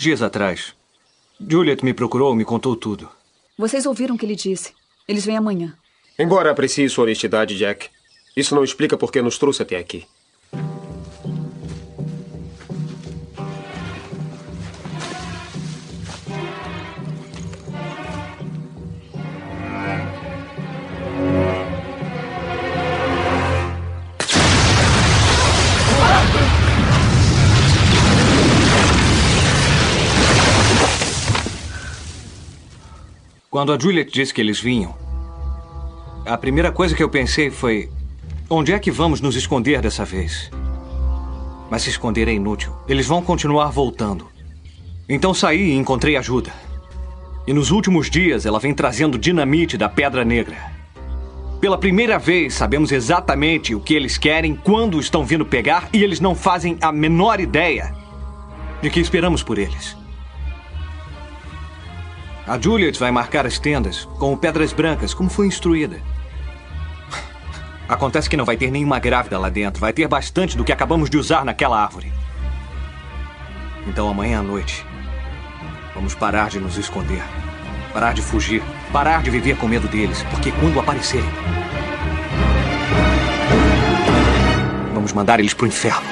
Dias atrás, Juliet me procurou e me contou tudo. Vocês ouviram o que ele disse. Eles vêm amanhã. Embora aprecie sua honestidade, Jack, isso não explica por que nos trouxe até aqui. Quando a Juliet disse que eles vinham, a primeira coisa que eu pensei foi: onde é que vamos nos esconder dessa vez? Mas se esconder é inútil. Eles vão continuar voltando. Então saí e encontrei ajuda. E nos últimos dias ela vem trazendo dinamite da Pedra Negra. Pela primeira vez sabemos exatamente o que eles querem, quando estão vindo pegar, e eles não fazem a menor ideia de que esperamos por eles. A Juliet vai marcar as tendas com pedras brancas, como foi instruída. Acontece que não vai ter nenhuma grávida lá dentro. Vai ter bastante do que acabamos de usar naquela árvore. Então amanhã à noite, vamos parar de nos esconder. Parar de fugir. Parar de viver com medo deles. Porque quando aparecerem, vamos mandar eles pro inferno.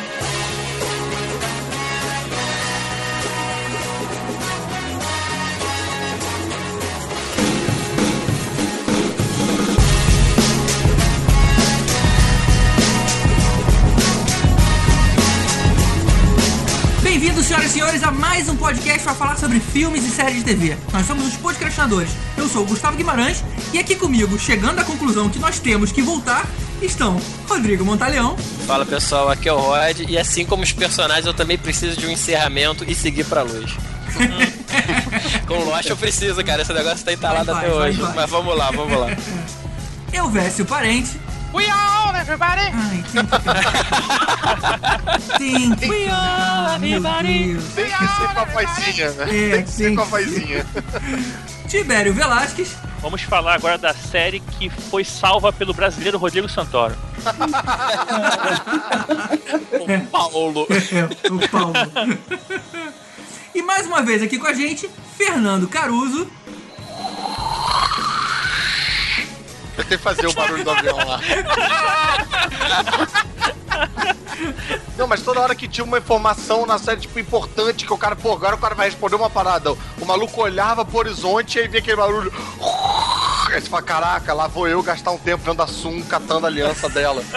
Mais um podcast para falar sobre filmes e séries de TV. Nós somos os podcastinadores. Eu sou o Gustavo Guimarães e aqui comigo, chegando à conclusão que nós temos que voltar, estão Rodrigo Montaleão. Fala pessoal, aqui é o Rod e assim como os personagens eu também preciso de um encerramento e seguir pra luz. Com Lost eu preciso, cara, esse negócio tá entalado Vai, até vai, hoje. vai. Mas vamos lá, vamos lá. Eu, Vécio Parente. We are all everybody. Ai, tem que... We are everybody. Tem que ser com a vozinha, né? É, Tem que ser com a vozinha. Tibério Velasquez. Vamos falar agora da série que foi salva pelo brasileiro Rodrigo Santoro. O Paulo. É, o Paulo. e mais uma vez aqui com a gente, Fernando Caruso. Que fazer o barulho do avião lá. Não, mas toda hora que tinha uma informação na série, tipo, importante, que o cara, pô, agora o cara vai responder uma parada. O maluco olhava pro horizonte e aí via aquele barulho. Aí você fala, caraca, lá vou eu gastar um tempo vendo a Sun catando a aliança dela.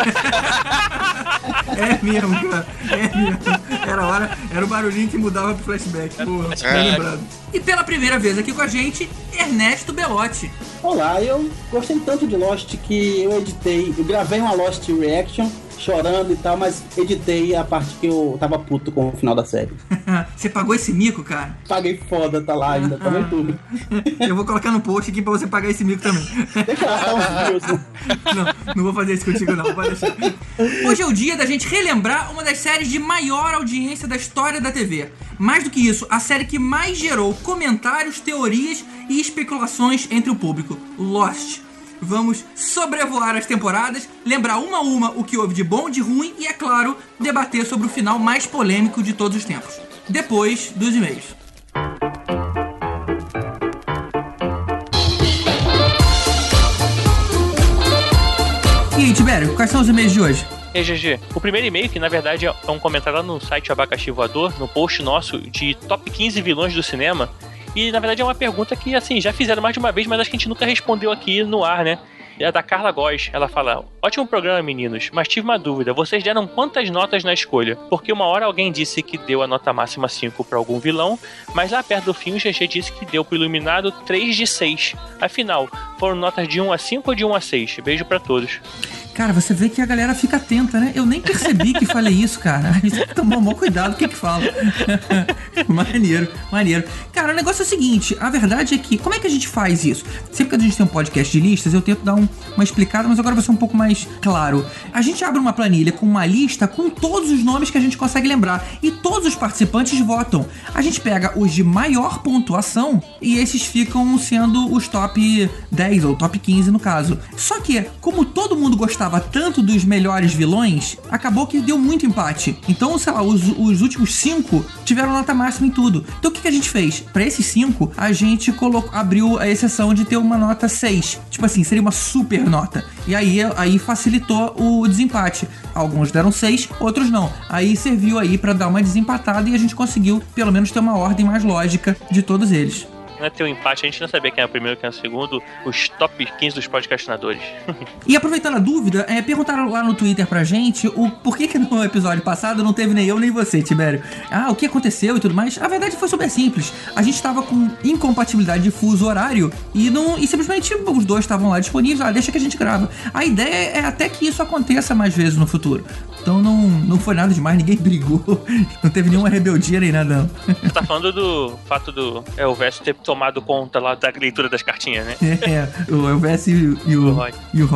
É mesmo, cara. É mesmo. Era hora, era o barulhinho que mudava pro flashback. Porra, É. lembrado. E pela primeira vez aqui com a gente, Ernesto Belotti. Olá, eu gostei tanto de Lost que eu editei, eu gravei uma Lost Reaction chorando e tal, mas editei a parte que eu tava puto com o final da série. Você pagou esse mico, cara? Paguei foda, tá lá ainda, tá vendo tudo. Eu vou colocar no post aqui pra você pagar esse mico também. Deixa gastar uns views, né? Não, não vou fazer isso contigo não, pode deixar. Hoje é o dia da gente relembrar uma das séries de maior audiência da história da TV. Mais do que isso, a série que mais gerou comentários, teorias e especulações entre o público, Lost. Vamos sobrevoar as temporadas, lembrar uma a uma o que houve de bom, de ruim e, é claro, debater sobre o final mais polêmico de todos os tempos. Depois dos e-mails. E aí, Tibério, quais são os e-mails de hoje? E GG, o primeiro e-mail, que na verdade é um comentário lá no site Abacaxi Voador, no post nosso de top 15 vilões do cinema. E na verdade é uma pergunta que, assim, já fizeram mais de uma vez, mas acho que a gente nunca respondeu aqui no ar, né? É da Carla Góes. Ela fala: Ótimo programa, meninos, mas tive uma dúvida. Vocês deram quantas notas na escolha? Porque uma hora alguém disse que deu a nota máxima 5 para algum vilão, mas lá perto do fim o GG disse que deu pro Iluminado 3 de 6. Afinal, foram notas de 1 a 5 ou de 1 a 6? Beijo para todos. Cara, você vê que a galera fica atenta, né? Eu nem percebi que falei isso, cara. A gente um bom cuidado o que que fala. maneiro, maneiro. Cara, o negócio é o seguinte, a verdade é que, como é que a gente faz isso? Sempre que a gente tem um podcast de listas, eu tento dar um- uma explicada, mas agora vai ser um pouco mais claro. A gente abre uma planilha com uma lista com todos os nomes que a gente consegue lembrar e todos os participantes votam. A gente pega os de maior pontuação e esses ficam sendo os top 10 ou top 15 no caso. Só que, como todo mundo gostava gostava tanto dos melhores vilões, acabou que deu muito empate. Então, sei lá, os, os últimos cinco tiveram nota máxima em tudo. Então, o que, que a gente fez? Para esses cinco, a gente colocou, abriu a exceção de ter uma nota 6. Tipo assim, seria uma super nota. E aí, aí facilitou o desempate. Alguns deram 6, outros não. Aí serviu aí para dar uma desempatada e a gente conseguiu pelo menos ter uma ordem mais lógica de todos eles não é ter um empate, a gente não sabia quem é o primeiro quem é o segundo, os top 15 dos podcastinadores. e aproveitando a dúvida, é, perguntaram lá no Twitter pra gente o por que, que no episódio passado não teve nem eu nem você, Tibério. Ah, o que aconteceu e tudo mais. A verdade foi super simples. A gente tava com incompatibilidade de fuso horário e, não, e simplesmente os dois estavam lá disponíveis. Ah, deixa que a gente grava. A ideia é até que isso aconteça mais vezes no futuro. Então não, não foi nada demais, ninguém brigou, não teve nenhuma rebeldia nem nada, não. Você tá falando do fato do o Vest ter tomado conta lá da leitura das cartinhas, né? É, o Elvis e, e, o, Rod. e o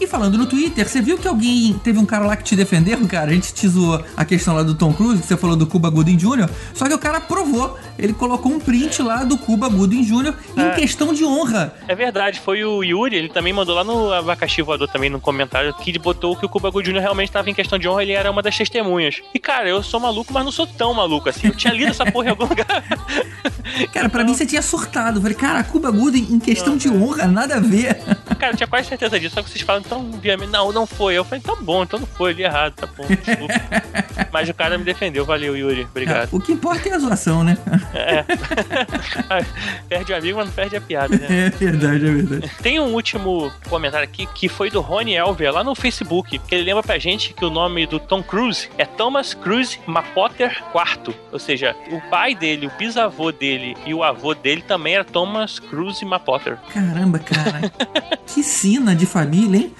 e falando no Twitter, você viu que alguém teve um cara lá que te defendeu, cara? A gente te zoou a questão lá do Tom Cruise, que você falou do Cuba Gooding Jr., só que o cara provou. Ele colocou um print lá do Cuba Gooding Jr. em é. questão de honra. É verdade, foi o Yuri, ele também mandou lá no Abacaxi Voador também no comentário que ele botou que o Cuba Gooding Jr. realmente estava em questão de honra, ele era uma das testemunhas. E cara, eu sou maluco, mas não sou tão maluco assim. Eu tinha lido essa porra em algum lugar. Cara, pra mim você tinha surtado. Eu falei, cara, Cuba Gooding em questão não, de honra, nada a ver. Cara, eu tinha quase certeza disso. Só que vocês falam, então, não, não foi. Eu falei, tá bom, então não foi, ele errado, tá bom, desculpa. Mas o cara me defendeu, valeu, Yuri. Obrigado. o que importa é a zoação, né? É. perde o amigo, mas não perde a piada, né? É verdade, é verdade. Tem um último comentário aqui que foi do Rony Elver lá no Facebook, que ele lembra pra gente que o nome do Tom Cruise é Thomas Cruise Mapotter IV. Ou seja, o pai dele, o bisavô dele e o avô dele também era Thomas Cruise Mapotter. Caramba, cara. que sina de família, hein?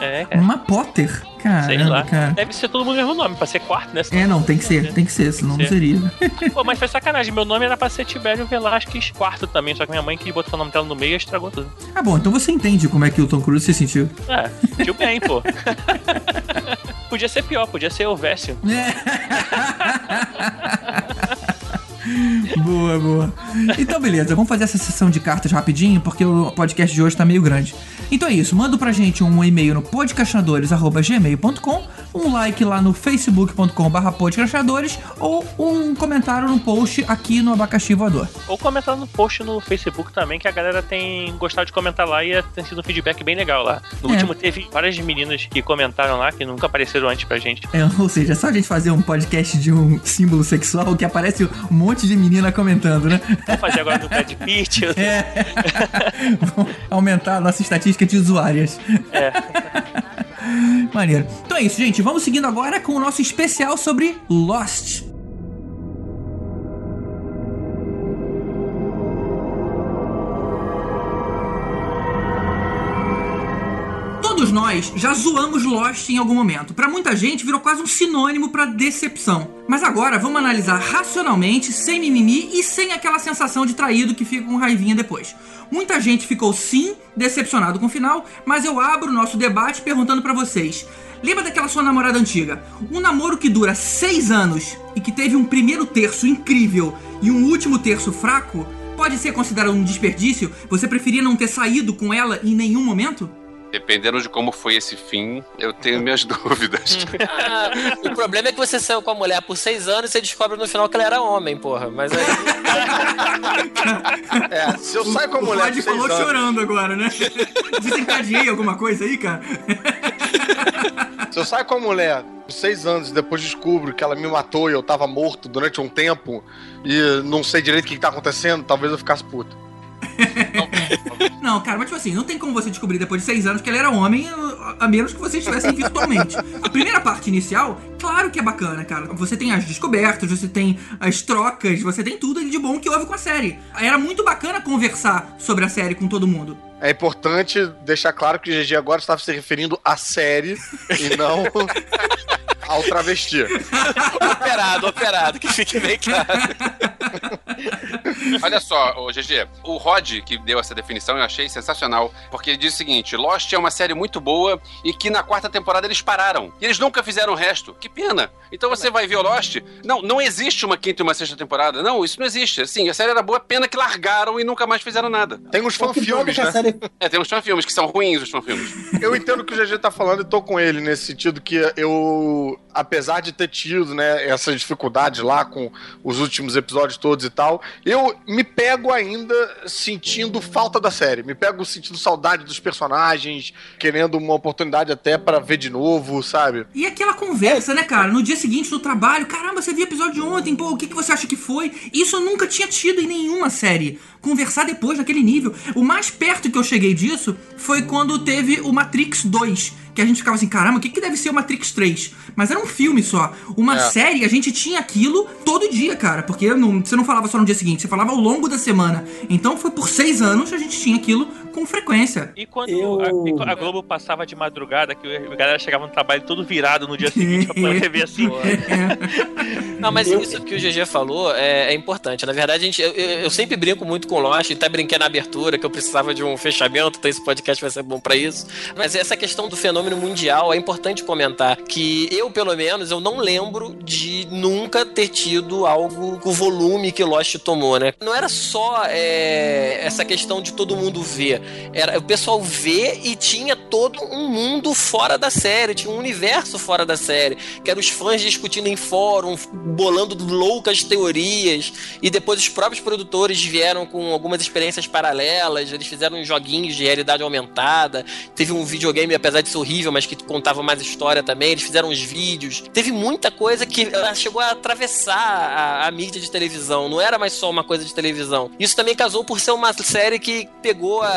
É, cara. Uma Potter. Caramba, cara. Deve ser todo mundo o mesmo nome, pra ser quarto, né? é, não, tem que ser, tem que ser, senão não seria. Pô, mas foi sacanagem. Meu nome era pra ser Tibério Velasquez quarto também, só que minha mãe quis botar o nome dela no meio e estragou tudo. Ah, bom, então você entende como é que o Tom Cruise se sentiu. É, sentiu bem, pô. podia ser pior, podia ser o Vécio. É. boa, boa. Então, beleza, vamos fazer essa sessão de cartas rapidinho, porque o podcast de hoje tá meio grande. Então é isso, manda pra gente um e-mail no podcastinadores.gmail.com, um like lá no facebook.com.br podcastinadores ou um comentário no post aqui no Abacaxi Voador. Ou comentar no post no Facebook também, que a galera tem gostado de comentar lá e tem sido um feedback bem legal lá. No é. último teve várias meninas que comentaram lá, que nunca apareceram antes pra gente. É, ou seja, é só a gente fazer um podcast de um símbolo sexual que aparece um monte de menina comentando, né? Vamos fazer agora do Brad Pitt. É. Vamos aumentar a nossa estatística de usuárias. É. Maneiro. Então é isso, gente. Vamos seguindo agora com o nosso especial sobre Lost. Nós já zoamos Lost em algum momento. Para muita gente virou quase um sinônimo para decepção. Mas agora vamos analisar racionalmente, sem mimimi e sem aquela sensação de traído que fica com raivinha depois. Muita gente ficou sim decepcionado com o final, mas eu abro o nosso debate perguntando para vocês. Lembra daquela sua namorada antiga? Um namoro que dura seis anos e que teve um primeiro terço incrível e um último terço fraco? Pode ser considerado um desperdício? Você preferia não ter saído com ela em nenhum momento? Dependendo de como foi esse fim, eu tenho minhas dúvidas. ah, o problema é que você saiu com a mulher por seis anos e você descobre no final que ela era homem, porra. Mas aí. é, se eu saio com a mulher. O Rod falou anos... chorando agora, né? Desencadeei alguma coisa aí, cara? se eu saio com a mulher por seis anos e depois descubro que ela me matou e eu tava morto durante um tempo e não sei direito o que, que tá acontecendo, talvez eu ficasse puto. Não, cara, mas tipo assim, não tem como você descobrir depois de seis anos que ele era homem, a menos que vocês estivessem virtualmente. A primeira parte inicial, claro que é bacana, cara. Você tem as descobertas, você tem as trocas, você tem tudo de bom que houve com a série. Era muito bacana conversar sobre a série com todo mundo. É importante deixar claro que o GG agora estava se referindo à série e não ao travesti. operado, operado, que fique bem claro. Olha só, ô GG, o Rod, que deu essa definição, eu achei sensacional, porque ele diz o seguinte: Lost é uma série muito boa e que na quarta temporada eles pararam. E eles nunca fizeram o resto. Que pena. Então você vai ver o Lost. Não, não existe uma quinta e uma sexta temporada. Não, isso não existe. Assim, a série era boa, pena que largaram e nunca mais fizeram nada. Tem uns O fanfilmes, né? série É, tem uns fanfilmes que são ruins, os fanfilmes. Eu entendo o que o GG tá falando e tô com ele nesse sentido que eu, apesar de ter tido, né, essa dificuldade lá com os últimos episódios todos e tal, eu me pego ainda sentindo falta da série. Me pego sentindo saudade dos personagens, querendo uma oportunidade até pra ver de novo, sabe? E aquela conversa, né, cara? No dia seguinte no trabalho, caramba, você viu o episódio de ontem, pô, o que, que você acha que foi? Isso eu nunca tinha tido em nenhuma série. Conversar depois naquele nível. O mais perto que eu cheguei disso foi quando teve o Matrix 2. Que a gente ficava assim, caramba, o que, que deve ser o Matrix 3? Mas era um filme só. Uma É. série, a gente tinha aquilo todo dia, cara. Porque não- você não falava só no dia seguinte, você falava ao longo da semana. Então foi por seis anos a gente tinha aquilo com frequência. E quando Eu- a, a Globo passava de madrugada, que a galera chegava no trabalho todo virado no dia seguinte pra poder ver assim. Não, mas isso que o GG falou é, é importante. Na verdade, a gente, eu, eu- sempre brinco muito com o Lost, até brinquei na abertura que eu precisava de um fechamento, então esse podcast vai ser bom pra isso. Mas essa questão do fenômeno mundial é importante comentar que eu, pelo menos, eu não lembro de nunca ter tido algo com o volume que Lost tomou, né? Não era só é, essa questão de todo mundo ver. Era o pessoal ver e tinha todo um mundo fora da série, tinha um universo fora da série, que eram os fãs discutindo em fórum, bolando loucas teorias, e depois os próprios produtores vieram com algumas experiências paralelas, eles fizeram joguinhos de realidade aumentada, teve um videogame, apesar de ser horrível, mas que contava mais história também, eles fizeram uns vídeos, teve muita coisa que chegou a atravessar a, a mídia de televisão, não era mais só uma coisa de televisão. Isso também casou por ser uma série que pegou a,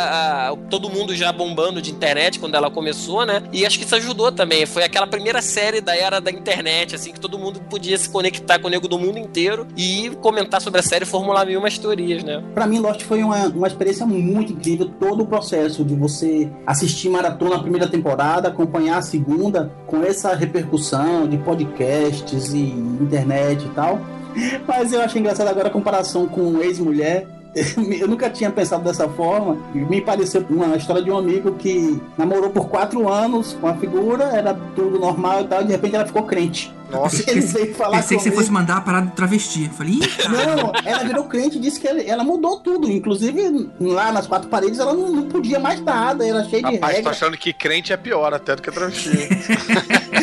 todo mundo já bombando de internet quando ela começou, né? E acho que isso ajudou também. Foi aquela primeira série da era da internet, assim, que todo mundo podia se conectar com o nego do mundo inteiro e comentar sobre a série e formular mil umas teorias, né? Pra mim, Lost foi uma, uma experiência muito incrível. Todo o processo de você assistir maratona a primeira temporada, acompanhar a segunda, com essa repercussão de podcasts e internet e tal. Mas eu achei engraçado agora a comparação com ex-mulher. Eu nunca tinha pensado dessa forma. Me pareceu uma história de um amigo que namorou por quatro anos com a figura, era tudo normal e tal, e de repente ela ficou crente. Nossa. Ele veio falar Pensei que você fosse mandar a parada do travesti. Falei, ih, cara. Não, ela virou crente e disse que ela mudou tudo. Inclusive, lá nas quatro paredes, ela não, não podia mais nada, era cheia de Rapaz, tô achando que crente é pior até do que travesti.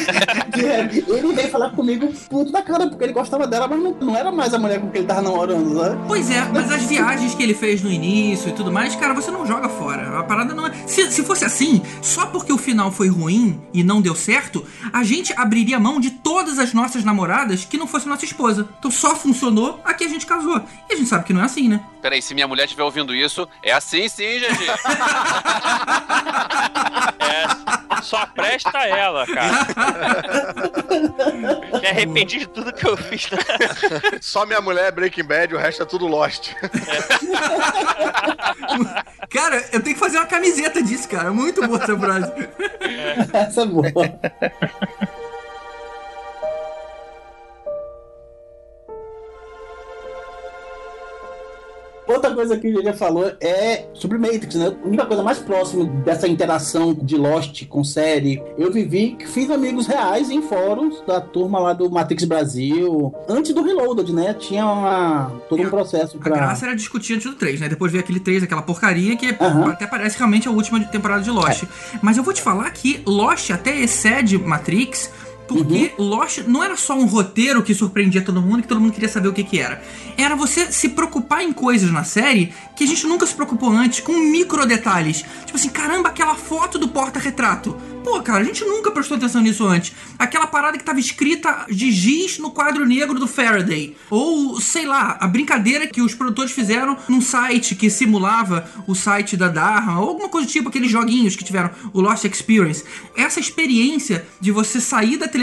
Ele veio falar comigo puto da cara, porque ele gostava dela, mas não, não era mais a mulher com quem ele tava namorando, né? Pois é, mas as viagens que ele fez no início e tudo mais, cara, você não joga fora. A parada não é. Se, se fosse assim, só porque o final foi ruim e não deu certo, a gente abriria mão de todas as nossas namoradas que não fosse nossa esposa. Então só funcionou a que a gente casou. E a gente sabe que não é assim, né? Peraí, se minha mulher estiver ouvindo isso, é assim sim, GG. É, só presta ela, cara. Me arrependi de tudo que eu fiz. né? Só minha mulher é Breaking Bad, o resto é tudo Lost. Cara, eu tenho que fazer uma camiseta disso, cara. Muito boa essa frase. Essa é boa. Outra coisa que o Gigi falou é sobre Matrix, né? A única coisa mais próxima dessa interação de Lost com série, eu vivi que fiz amigos reais em fóruns da turma lá do Matrix Brasil, antes do Reloaded, né? Tinha uma, todo um processo A pra. graça era discutir antes do 3, né? Depois veio aquele 3, aquela porcaria que Aham. até parece realmente a última temporada de Lost. Mas eu vou te falar que Lost até excede Matrix. Porque Lost não era só um roteiro que surpreendia todo mundo e que todo mundo queria saber o que que era. Era você se preocupar em coisas na série que a gente nunca se preocupou antes, com micro detalhes. Tipo assim, caramba, aquela foto do porta-retrato. Pô, cara, a gente nunca prestou atenção nisso antes. Aquela parada que tava escrita de giz no quadro negro do Faraday. Ou, sei lá, a brincadeira que os produtores fizeram num site que simulava o site da Dharma, ou alguma coisa do tipo, aqueles joguinhos que tiveram, o Lost Experience. Essa experiência de você sair da televisão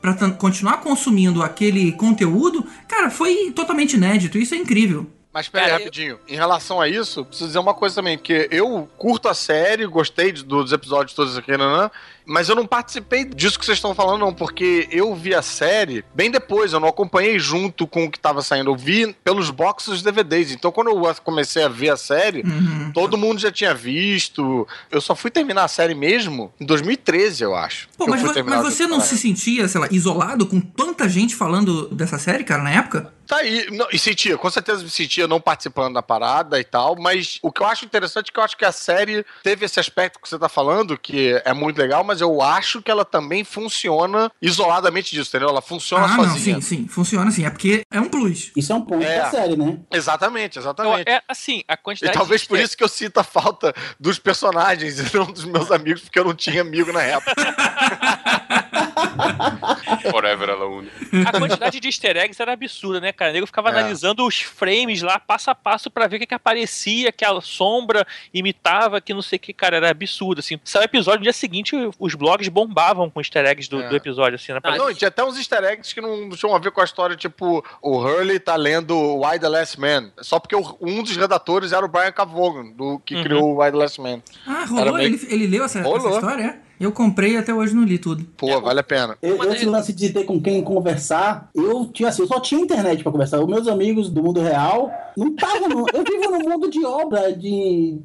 pra tan- continuar consumindo aquele conteúdo, cara, foi totalmente inédito. Isso é incrível. Mas peraí, Cara, eu- rapidinho. Em relação a isso, preciso dizer uma coisa também, porque eu curto a série, gostei de- dos episódios todos aqui, né? Mas eu não participei disso que vocês estão falando, não, porque eu vi a série bem depois, eu não acompanhei junto com o que tava saindo. Eu vi pelos boxes DVDs. Então, quando eu comecei a ver a série, Uhum. todo mundo já tinha visto. Eu só fui terminar a série mesmo em 2013, eu acho. Pô, eu mas, você não se sentia, sei lá, isolado com tanta gente falando dessa série, cara, na época? Tá aí, não, e sentia, com certeza me sentia não participando da parada e tal, mas o que eu acho interessante é que eu acho que a série teve esse aspecto que você tá falando, que é muito legal, mas eu acho que ela também funciona isoladamente disso, entendeu? Ela funciona ah, não, sozinha. sim, sim, funciona assim. É porque é um plus. Isso é um ponto É. da série, né? Exatamente, Então, exatamente. é assim, a E quantidade talvez de por isso que eu sinto a falta dos personagens e não dos meus amigos, porque eu não tinha amigo na época. Forever Alone. A quantidade de easter eggs era absurda, né, cara? O nego ficava É. analisando os frames lá, passo a passo, pra ver o que, que aparecia, que a sombra imitava, que não sei o que, cara, era absurdo, assim. Saiu o episódio, no dia seguinte, os blogs bombavam com easter eggs do, É. do episódio, assim, né? Ah, Não, tinha até uns easter eggs que não tinham a ver com a história, tipo, o Hurley tá lendo Why the Last Man. Só porque o- um dos redatores era o Brian Cavogan, do, que Uhum. criou o Why the Last Man. Ah, rolou? meio- Ele, ele leu essa, essa Rolou. história, é? Eu comprei e até hoje não li tudo. Pô, vale a pena. Eu, esse ele- lance de ter com quem conversar, eu tinha assim, eu só tinha internet pra conversar. Os meus amigos do mundo real não estavam. no- eu vivo no mundo de obra, de,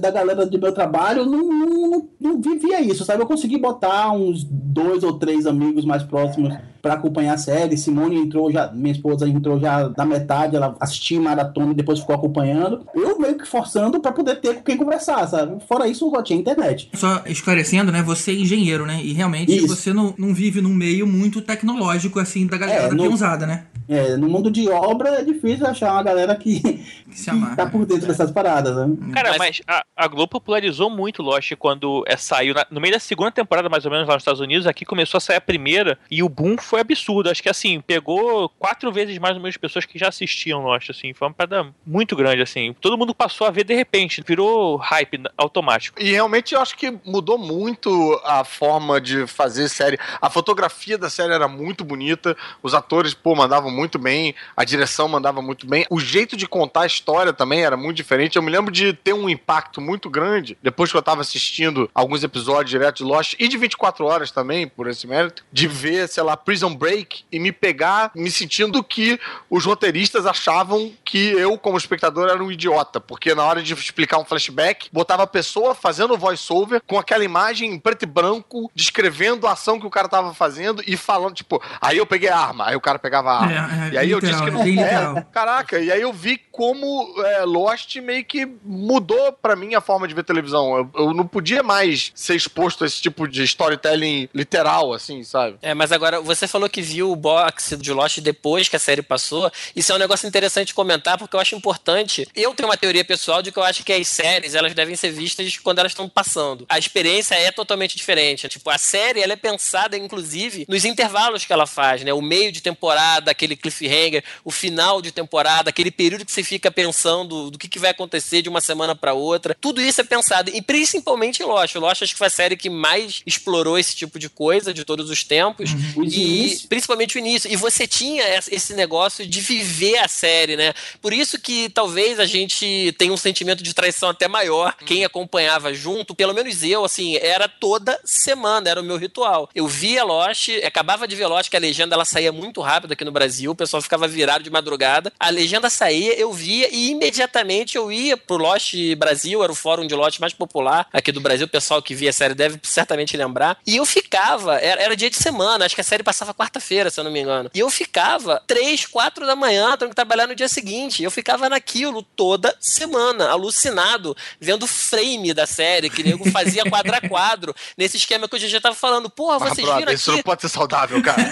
da galera do meu trabalho, não, não, não- não vivia isso, sabe? Eu consegui botar uns dois ou três amigos mais próximos pra acompanhar a série. Simone entrou já, minha esposa entrou já da metade, ela assistia maratona e depois ficou acompanhando. Eu meio que forçando pra poder ter com quem conversar, sabe? Fora isso, só tinha internet. Só esclarecendo, né? Você é engenheiro, né? E realmente Isso. você não, não vive num meio muito tecnológico, assim, da galera É, da no- peãozada, né? É, no mundo de obra é difícil achar uma galera que, Que se amarra. tá por dentro dessas paradas, né? Cara, Mas- mas, a, a Globo popularizou muito Lost quando é, saiu. na- no meio da segunda temporada, mais ou menos, lá nos Estados Unidos, aqui começou a sair a primeira e o boom foi absurdo. Acho que assim, pegou quatro vezes mais ou menos pessoas que já assistiam Lost, assim. Foi uma parada muito grande, assim. Todo mundo passou a ver de repente, virou hype automático. E realmente eu acho que mudou muito a forma de fazer série. A fotografia da série era muito bonita, os atores, pô, mandavam muito bem, a direção mandava muito bem. O jeito de contar a história também era muito diferente. Eu me lembro de ter um impacto muito grande, depois que eu tava assistindo alguns episódios direto de Lost, e de 24 horas também, por esse mérito, de ver, sei lá, Prison Break e me pegar me sentindo que os roteiristas achavam que eu, como espectador, era um idiota, porque na hora de explicar um flashback, botava a pessoa fazendo voice-over com aquela imagem em preto e branco, descrevendo a ação que o cara tava fazendo e falando, tipo, aí eu peguei a arma, aí o cara pegava a arma. É, é, e aí eu literal, disse que não é, Caraca, e aí eu vi como é, Lost meio que mudou pra mim a forma de ver televisão. Eu, eu não podia mais ser exposto a esse tipo de storytelling literal, assim, sabe? É, mas agora você falou que viu o box de Lost depois que a série passou. Isso é um negócio interessante de comentar, porque eu acho importante. Eu tenho uma teoria pessoal de que eu acho que as séries elas devem ser vistas quando elas estão passando. A experiência é totalmente diferente. Tipo, a série ela é pensada, inclusive, nos intervalos que ela faz, né? O meio de temporada, aquele cliffhanger, o final de temporada, aquele período que você fica pensando do que, que vai acontecer de uma semana pra outra. Tudo isso é pensado. E principalmente em Lost. Lost acho que foi a série que mais explorou esse tipo de coisa de todos os tempos. Os E inícios. principalmente o início. E você tinha esse negócio de viver a série, né? Por isso que talvez a gente tenha um sentimento de traição até maior. Quem acompanhava junto, pelo menos eu, assim, era toda semana, era o meu ritual. Eu via Lost, acabava de ver Lost, que a legenda ela saía muito rápido aqui no Brasil, o pessoal ficava virado de madrugada. A legenda saía, eu via e imediatamente eu ia pro Lost Brasil, era o fórum de Lost mais popular aqui do Brasil. O pessoal que via a série deve certamente lembrar. E eu ficava, era, era dia de semana, acho que a série passava quarta-feira, se eu não me engano. E eu ficava três, quatro da manhã, tendo que trabalhar no dia seguinte. Eu ficava naquilo toda semana, alucinado, vendo frame da série, que nego fazia quadro a quadro, nesse esquema que o GG tava falando. Porra, Mas, vocês brother, viram isso aqui? não pode ser saudável, cara.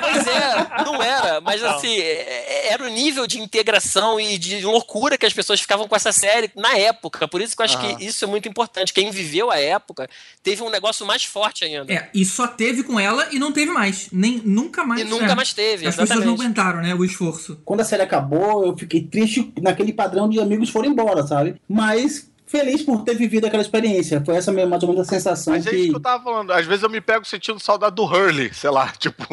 Pois é, não era, mas assim, é- era o nível de integração e de loucura que as pessoas ficavam com essa série na época. Por isso que eu acho Aham. que isso é muito importante. Quem viveu a época teve um negócio mais forte ainda. É, e só teve com ela e não teve mais. Nem, nunca mais. E nunca é. mais teve, As pessoas não exatamente. aguentaram, né? O esforço. Quando a série acabou, eu fiquei triste naquele padrão de amigos foram embora, sabe? Mas feliz por ter vivido aquela experiência. Foi essa mesmo, mais ou menos a sensação Mas é que. isso que eu tava falando. Às vezes eu me pego sentindo saudade do Hurley, sei lá, tipo.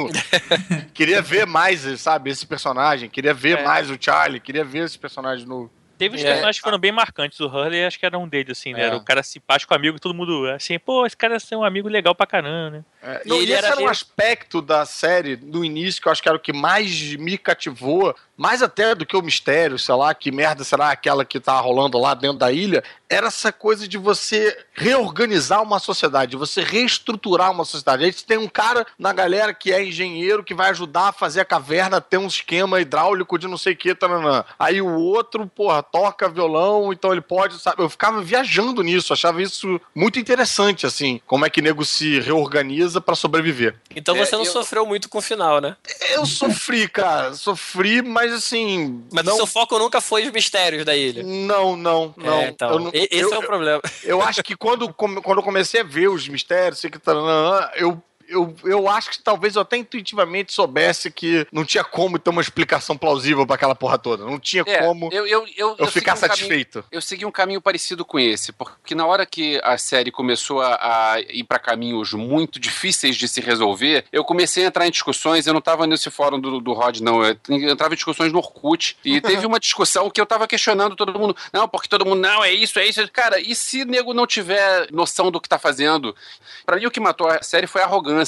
queria ver mais, sabe, esse personagem. Queria ver É. mais o Charlie, queria ver esse personagem novo. Teve os É. personagens que foram bem marcantes. O Hurley acho que era um deles, assim, né? É. Era o cara simpático, amigo, todo mundo assim, pô, esse cara é um amigo legal pra caramba, né? É, E não, e ele esse era era um meio- aspecto da série no início que eu acho que era o que mais me cativou, mais até do que o mistério, sei lá, que merda será aquela que tá rolando lá dentro da ilha, era essa coisa de você reorganizar uma sociedade, de você reestruturar uma sociedade. Aí você tem um cara na galera que é engenheiro que vai ajudar a fazer a caverna ter um esquema hidráulico de não sei o que, taranã. Aí o outro, porra, toca violão, então ele pode, sabe? Eu ficava viajando nisso, achava isso muito interessante, assim, como é que nego se reorganiza pra sobreviver. Então É, você não eu- sofreu muito com o final, né? Eu sofri, cara, sofri, mas assim. Mas não, o seu foco nunca foi os mistérios da ilha. não, não, não. É, então, Eu não- esse eu, é o problema. eu acho que quando, quando eu comecei a ver os mistérios, sei que taranã, eu. Eu, eu acho que talvez eu até intuitivamente soubesse que não tinha como ter uma explicação plausível pra aquela porra toda. Não tinha É, como eu, eu, eu, eu, ficar um caminho- satisfeito. Eu segui um caminho parecido com esse, porque na hora que a série começou a, a ir para caminhos muito difíceis de se resolver, eu comecei a entrar em discussões. Eu não estava nesse fórum do, do Rod, não. Eu entrava em discussões no Orkut. E teve uma discussão que eu estava questionando todo mundo. Não, porque todo mundo, não, é isso, é isso. Cara, e se nego não tiver noção do que tá fazendo? Pra mim, o que matou a série foi a arrogância.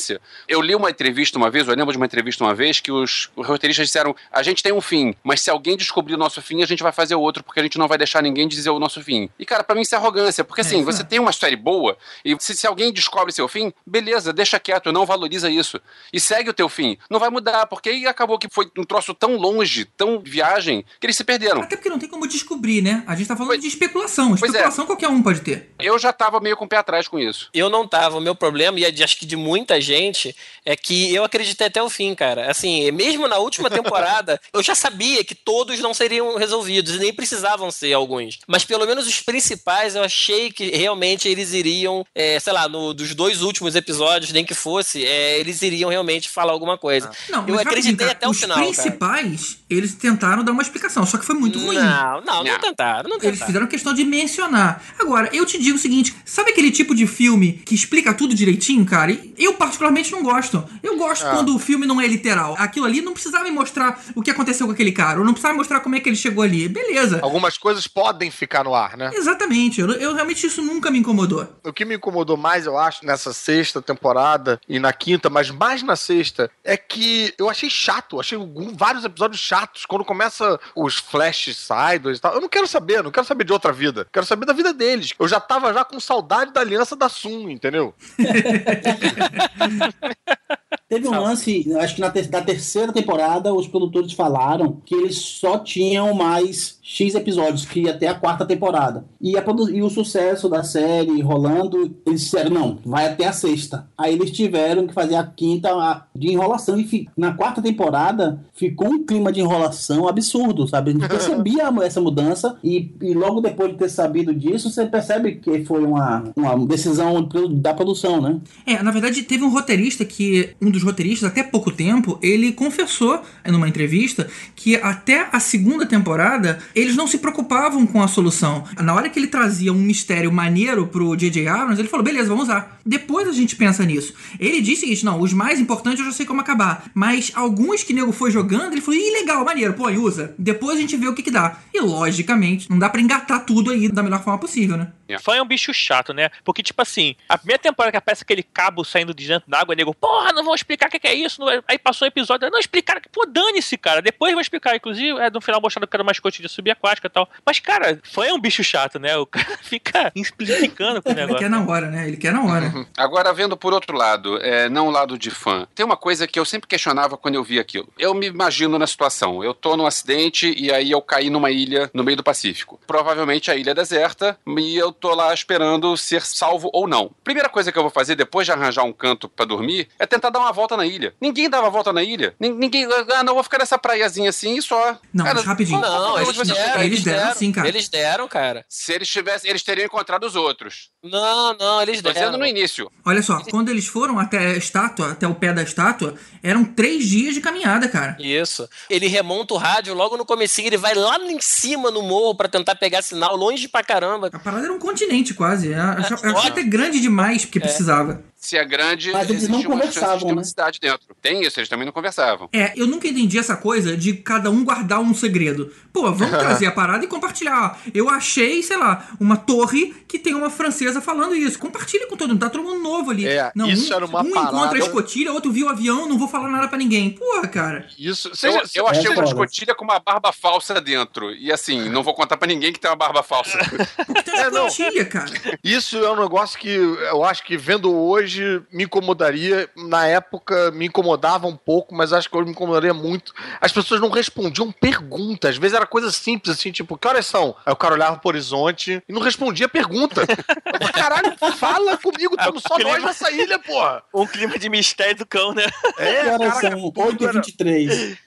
Eu li uma entrevista uma vez, eu lembro de uma entrevista uma vez, que os, roteiristas disseram: a gente tem um fim, mas se alguém descobrir o nosso fim, a gente vai fazer outro, porque a gente não vai deixar ninguém dizer o nosso fim. E, cara, pra mim isso é arrogância, porque assim, isso você é. tem uma série boa, e se, se alguém descobre seu fim, beleza, deixa quieto, não valoriza isso. E segue o teu fim. Não vai mudar, porque aí acabou que foi um troço tão longe, tão viagem, que eles se perderam. Até porque não tem como descobrir, né? A gente tá falando Pois- de especulação. É. Especulação qualquer um pode ter. Eu já tava meio com o pé atrás com isso. Eu não tava. O meu problema, e é de- acho que de muita gente, é que eu acreditei até o fim, cara. Assim, mesmo na última temporada, eu já sabia que todos não seriam resolvidos, e nem precisavam ser alguns. Mas pelo menos os principais, eu achei que realmente eles iriam, é, sei lá, no, dos dois últimos episódios, nem que fosse, é, eles iriam realmente falar alguma coisa. Não, eu acreditei cara, até o os final. cara. principais, eles tentaram dar uma explicação, só que foi muito ruim. Não, não, não Não. tentaram, não Eles tentaram. fizeram questão de mencionar. Agora, eu te digo o seguinte: sabe aquele tipo de filme que explica tudo direitinho, cara? E Eu, particularmente, não gosto. Eu gosto quando o filme não é literal. Aquilo ali não precisava me mostrar o que aconteceu com aquele cara, ou não precisava me mostrar como é que ele chegou ali. Beleza. Algumas coisas podem ficar no ar, né? Exatamente. Eu, eu realmente isso nunca me incomodou. O que me incomodou mais, eu acho, nessa sexta temporada e na quinta, mas mais na sexta, é que eu achei chato. Achei algum- vários episódios chatos. Quando começa os flashes sideways e tal. Eu não quero saber, não quero saber de outra vida. Quero saber da vida deles. Eu já tava já com saudade da aliança da Sun, entendeu? Teve um lance, acho que na ter- da terceira temporada, os produtores falaram que eles só tinham mais X episódios, que ia até a quarta temporada. E, a e o sucesso da série rolando, eles disseram, não, vai até a sexta. Aí eles tiveram que fazer a quinta a- de enrolação. E na quarta temporada, ficou um clima de enrolação absurdo, sabe? A gente percebia essa mudança e, e logo depois de ter sabido disso, você percebe que foi uma, uma decisão da produção, né? É, na verdade, teve um roteirista que, um dos roteiristas, até pouco tempo, ele confessou numa entrevista que até a segunda temporada eles não se preocupavam com a solução. Na hora que ele trazia um mistério maneiro pro J.J. Abrams, ele falou: beleza, vamos usar. Depois a gente pensa nisso. Ele disse o seguinte: não, os mais importantes eu já sei como acabar. Mas alguns que nego foi jogando, ele falou: ih, legal, maneiro, pô, usa. Depois a gente vê o que que dá. E logicamente, não dá pra engatar tudo aí da melhor forma possível, né? Fã é um bicho chato, né? Porque, tipo assim, a primeira temporada que aparece aquele cabo saindo de dentro da água, nego, porra, não vão explicar o que que é isso. Aí passou o episódio, não explicaram, pô, dane-se, cara. Depois vai explicar, inclusive, é, no final mostrando que era mascote de subaquática e tal. Mas, cara, fã é um bicho chato, né? O cara fica explicando com o Ele negócio. quer na hora, né? Ele quer na hora. Agora, vendo por outro lado, é, não o lado de fã, tem uma coisa que eu sempre questionava quando eu vi aquilo. Eu me imagino na situação, eu tô num acidente e aí eu caí numa ilha no meio do Pacífico. Provavelmente a ilha é deserta e eu tô lá esperando ser salvo ou não. Primeira coisa que eu vou fazer depois de arranjar um canto pra dormir é tentar dar uma volta na ilha. Ninguém dava volta na ilha. Nin- Ninguém, ah, não, vou ficar nessa praiazinha assim e só. Não, Cara, mas rapidinho. Não, problema eles de você deram, chegar aí? eles deram sim, cara. Eles deram, cara. Se eles tivessem, eles teriam encontrado os outros. Não, não, eles deram. dizendo no início. Olha só, quando eles foram até a estátua, até o pé da estátua, eram três dias de caminhada, cara. Isso. Ele remonta o rádio logo no comecinho, ele vai lá em cima no morro pra tentar pegar sinal, longe pra caramba. A parada era um continente quase. Eu achava eu Ótimo. achava até grande demais porque É. precisava. Se é grande, Mas eles não de conversavam, ter uma né? cidade dentro. Tem isso, eles também não conversavam. É, eu nunca entendi essa coisa de cada um guardar um segredo. Pô, vamos trazer a parada e compartilhar. Eu achei, sei lá, uma torre que tem uma francesa falando isso. Compartilha com todo mundo, tá todo mundo novo ali. É, não, isso um, era uma um parada- encontra a escotilha, outro viu o avião, não vou falar nada pra ninguém. Porra, cara. Isso. Eu, Seja, eu achei É uma escotilha com uma barba falsa dentro. E assim, não vou contar pra ninguém que tem uma barba falsa. Porque tem uma É, não. escotilha, cara. Isso é um negócio que eu acho que vendo hoje me incomodaria. Na época me incomodava um pouco, mas acho que hoje me incomodaria muito. As pessoas não respondiam perguntas. Às vezes era coisa simples, assim, tipo, que horas são? Aí o cara olhava pro horizonte e não respondia pergunta. Eu falei, Caralho, fala comigo, estamos só clima- nós nessa ilha, porra. Um clima de mistério do cão, né? É, Que horas cara, são? tudo era- 8h23.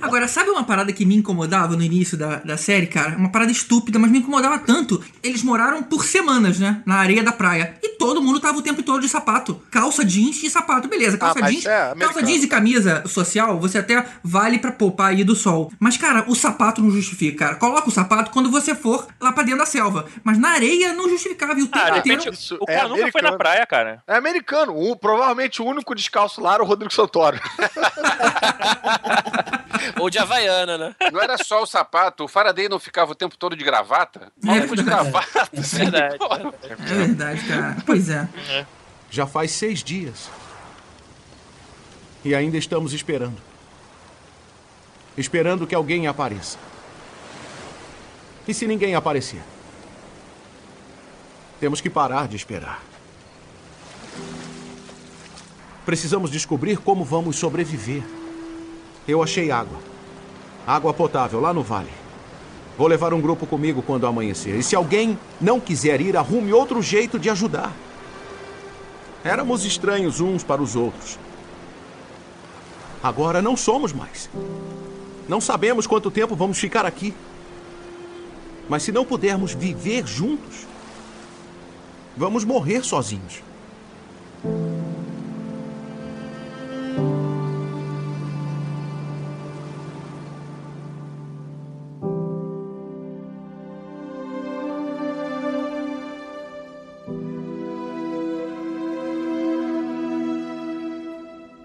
Agora, sabe uma parada que me incomodava no início da, da série, cara? Uma parada estúpida, mas me incomodava tanto. Eles moraram por semanas, né? Na areia da praia. E todo mundo tava o tempo todo de sapato. Calça jeans e sapato, beleza. Calça Ah, jeans. é calça jeans e camisa social, você até vale pra poupar aí do sol. Mas, cara, o sapato não justifica, cara. Coloca o sapato quando você for lá pra dentro da selva. Mas na areia não justificava. E o tempo Ah, de inteiro. repente, o é cara nunca foi na praia, cara. É americano. O- provavelmente o único descalço lá era o Rodrigo Santoro. Ou de Havaiana, né? Não era só o sapato, o Faraday não ficava o tempo todo de gravata? É Maluco de verdade. gravata. assim. Verdade. É verdade, cara. Pois é. Já faz seis dias. E ainda estamos esperando. Esperando que alguém apareça. E se ninguém aparecer? Temos que parar de esperar. Precisamos descobrir como vamos sobreviver. Eu achei água. Água potável lá no vale. Vou levar um grupo comigo quando amanhecer. E se alguém não quiser ir, arrume outro jeito de ajudar. Éramos estranhos uns para os outros. Agora não somos mais. Não sabemos quanto tempo vamos ficar aqui. Mas se não pudermos viver juntos, vamos morrer sozinhos.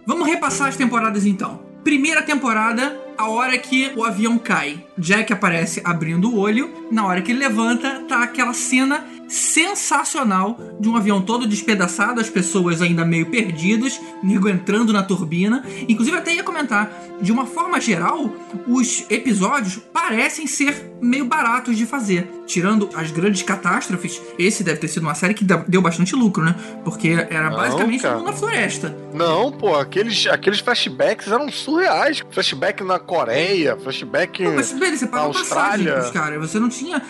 Vamos repassar as temporadas então. Primeira temporada, a hora que o avião cai. Jack aparece abrindo o olho. Na hora que ele levanta, tá aquela cena sensacional de um avião todo despedaçado, as pessoas ainda meio perdidas, nego entrando na turbina. Inclusive, até ia comentar, de uma forma geral, os episódios parecem ser meio baratos de fazer. Tirando as grandes catástrofes, esse deve ter sido uma série que deu bastante lucro, né? Porque era Não, basicamente cara. na floresta. Não, pô, aqueles, aqueles flashbacks eram surreais. Flashback na Coreia, flashback Não, mas beleza, você na paga passagem caras. Você não tinha.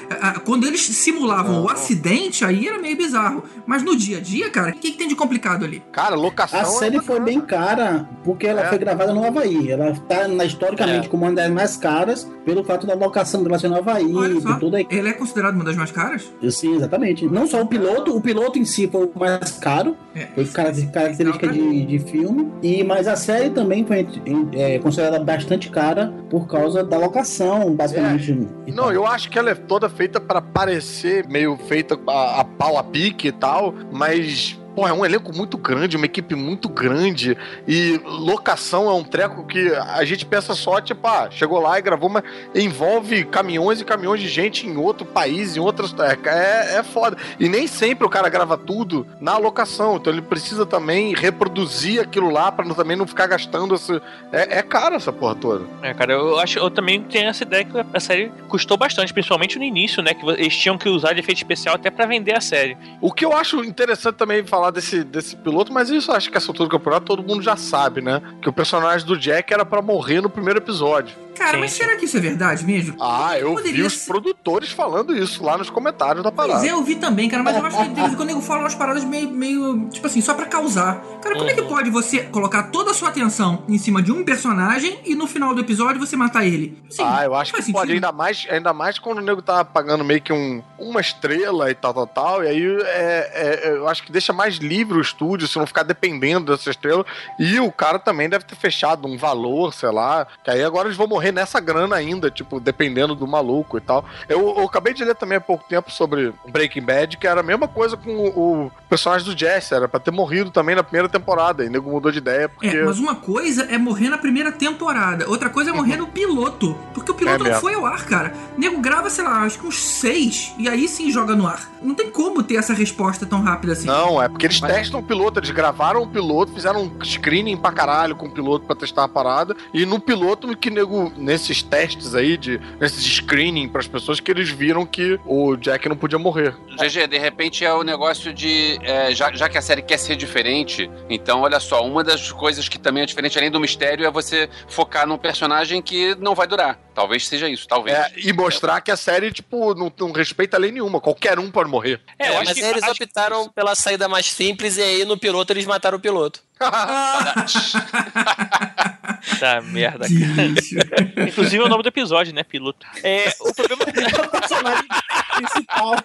Quando eles simulavam Não. o acidente, aí era meio bizarro. Mas no dia a dia, cara, o que, que tem de complicado ali? Cara, locação. A é série foi bacana. bem cara, porque ela É. foi gravada no Havaí. Ela tá na, historicamente É. como uma das mais caras, pelo fato da locação dela ser no Havaí, de tudo aí. ele é considerado uma das mais caras? Sim, exatamente. Não só o piloto, o piloto em si foi o mais caro, É. foi cara- característica de, de filme, e mas a série também foi é, considerada bastante cara por causa da locação, basicamente. Não, eu acho que ela é toda feita pra parecer meio feita a, a pau a pique e tal, mas. Pô, é um elenco muito grande, uma equipe muito grande. E locação é um treco que a gente pensa só, tipo, ah, chegou lá e gravou, mas envolve caminhões e caminhões de gente em outro país, em outras. É, é foda. E nem sempre o cara grava tudo na locação. Então ele precisa também reproduzir aquilo lá pra não- também não ficar gastando esse. É, é caro essa porra toda. É, cara, eu acho, eu também tenho essa ideia que a série custou bastante, principalmente no início, né? Que eles tinham que usar de efeito especial até pra vender a série. O que eu acho interessante também falar desse, desse piloto, mas isso acho que essa altura do campeonato todo mundo já sabe, né? Que o personagem do Jack era pra morrer no primeiro episódio. Cara, Sim, mas sim. será que isso é verdade mesmo? Ah, eu vi Poderia os ser- produtores falando isso lá nos comentários da Pois parada. é, eu vi também, cara, mas eu acho que de vez em quando eu falo umas paradas meio, meio, tipo assim, só pra causar. Cara, como é que Uhum. pode você colocar toda a sua atenção em cima de um personagem e no final do episódio você matar ele? Assim, ah, eu acho que faz pode, sentido. ainda mais, ainda mais quando o nego tá pagando meio que um, uma estrela e tal, tal, tal. E aí é, é- eu acho que deixa mais livre o estúdio, se não ficar dependendo dessa estrela. E o cara também deve ter fechado um valor, sei lá. Que aí agora eles vão morrer nessa grana ainda, tipo, dependendo do maluco e tal. Eu, eu acabei de ler também há pouco tempo sobre Breaking Bad, que era a mesma coisa com o, o personagem do Jesse, era pra ter morrido também na primeira temporada. E o nego mudou de ideia porque. É, mas uma coisa é morrer na primeira temporada, outra coisa é morrer no piloto. Porque o piloto É não foi ao ar, cara. O nego grava, sei lá, acho que uns seis, e aí sim joga no ar. Não tem como ter essa resposta tão rápida assim. Não, é porque eles testam o piloto, eles gravaram o piloto, fizeram um screening pra caralho com o piloto pra testar a parada. E no piloto, que nego, nesses testes aí, de, nesses screening pras pessoas, que eles viram que o Jack não podia morrer. GG, de repente é o negócio de. é, já, já que a série quer ser diferente, então olha só, uma das coisas que também é diferente, além do mistério, é você focar num personagem que não vai durar. Talvez seja isso, talvez. É, e mostrar que a série, tipo, não, não respeita lei nenhuma. Qualquer um pode morrer. É, eu É, acho mas que- eles acho que- optaram pela saída mais simples e aí no piloto eles mataram o piloto. Tá, merda. Delícia. Inclusive é o nome do episódio, né? Piloto. É, o problema o personagem principal.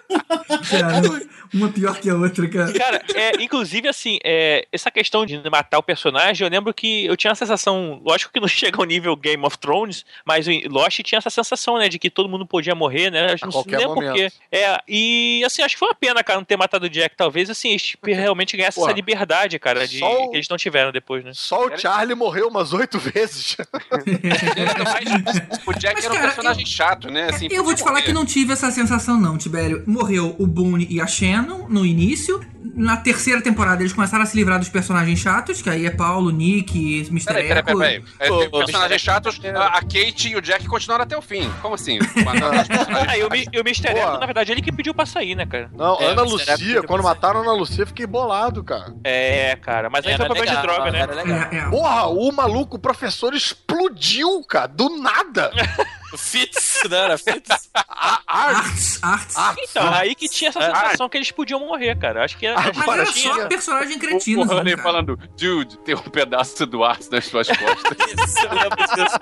Cara, uma pior que a outra, cara. Cara, é, inclusive, assim, é, essa questão de matar o personagem, eu lembro que eu tinha a sensação, lógico que não chega ao nível Game of Thrones, mas o Lost tinha essa sensação, né, de que todo mundo podia morrer, né? A não qualquer momento. porquê. É, e assim, acho que foi uma pena, cara, não ter matado o Jack. Talvez, assim, eles realmente ganhassem essa liberdade, cara, de, o- que eles não tiveram depois, né? Só o Charlie morreu umas oito vezes. o Jack Mas, era um cara, personagem chato, né? Assim, Eu vou te falar que não tive essa sensação, não, Tibério. Morreu o Boone e a No início. Na terceira temporada eles começaram a se livrar dos personagens chatos, que aí é Paulo, Nick, Mr. Peraí, peraí, peraí. É, ô, personagens chatos, a, a Kate e o Jack continuaram até o fim. Como assim? Mataram os personagens Ah, e o, e o Mr. Echo, na verdade, ele que pediu pra sair, né, cara? Não, É, Ana Lucia, quando mataram a Ana Lucia, eu fiquei bolado, cara. É, cara, mas aí Era foi problema de legal, droga, né? Era legal. É, é. Porra, o maluco, o professor explodiu, cara, do nada. Fitz, não era Fitz? Arts, arts. Então, aí que tinha essa sensação que eles podiam morrer, cara. Acho que era. Mas era tinha- só personagem cretino, O cara. falando, dude, tem um pedaço do ar nas suas costas. Isso, eu lembro disso.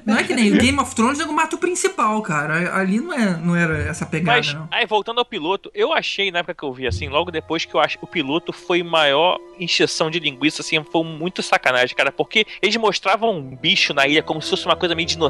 Não é que nem o Game of Thrones, nego mata o principal, cara. Ali não, é, não era essa pegada, Mas, não. aí voltando ao piloto, eu achei, na época que eu vi, assim, logo depois que eu acho o piloto foi maior encheção de linguiça, assim, foi muito sacanagem, cara, porque eles mostravam um bicho na ilha como se fosse uma coisa meio dinossauro,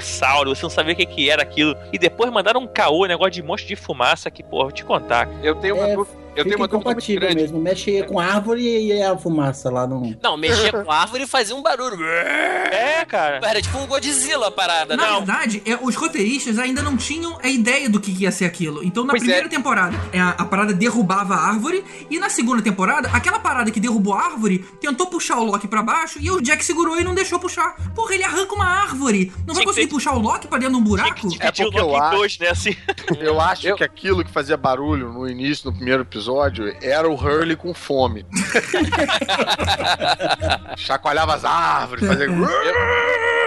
você não sabia o que, que era aquilo, e depois mandaram um caô, um negócio de monstro de fumaça, que, porra, vou te contar. Eu tenho uma, É, dú- eu tenho uma incompatível grande. mesmo. Mexe com árvore e a fumaça lá no. Não, mexia com árvore e fazia um barulho. É, cara. Era tipo um Godzilla a parada, Na não. verdade, é, os roteiristas ainda não tinham a ideia do que, ia ser aquilo. Então, na Pois primeira é. temporada, é, a, a parada derrubava a árvore. E na segunda temporada, aquela parada que derrubou a árvore tentou puxar o Loki pra baixo. E o Jack segurou e não deixou puxar. Porra, ele arranca uma árvore. Não vai conseguir ter- puxar o Loki pra dentro de um buraco? O porque eu Loki em acho- dois, né, assim. Eu acho Eu- que aquilo que fazia barulho no início, no primeiro episódio, era o Hurley com fome. Chacoalhava as árvores, fazia.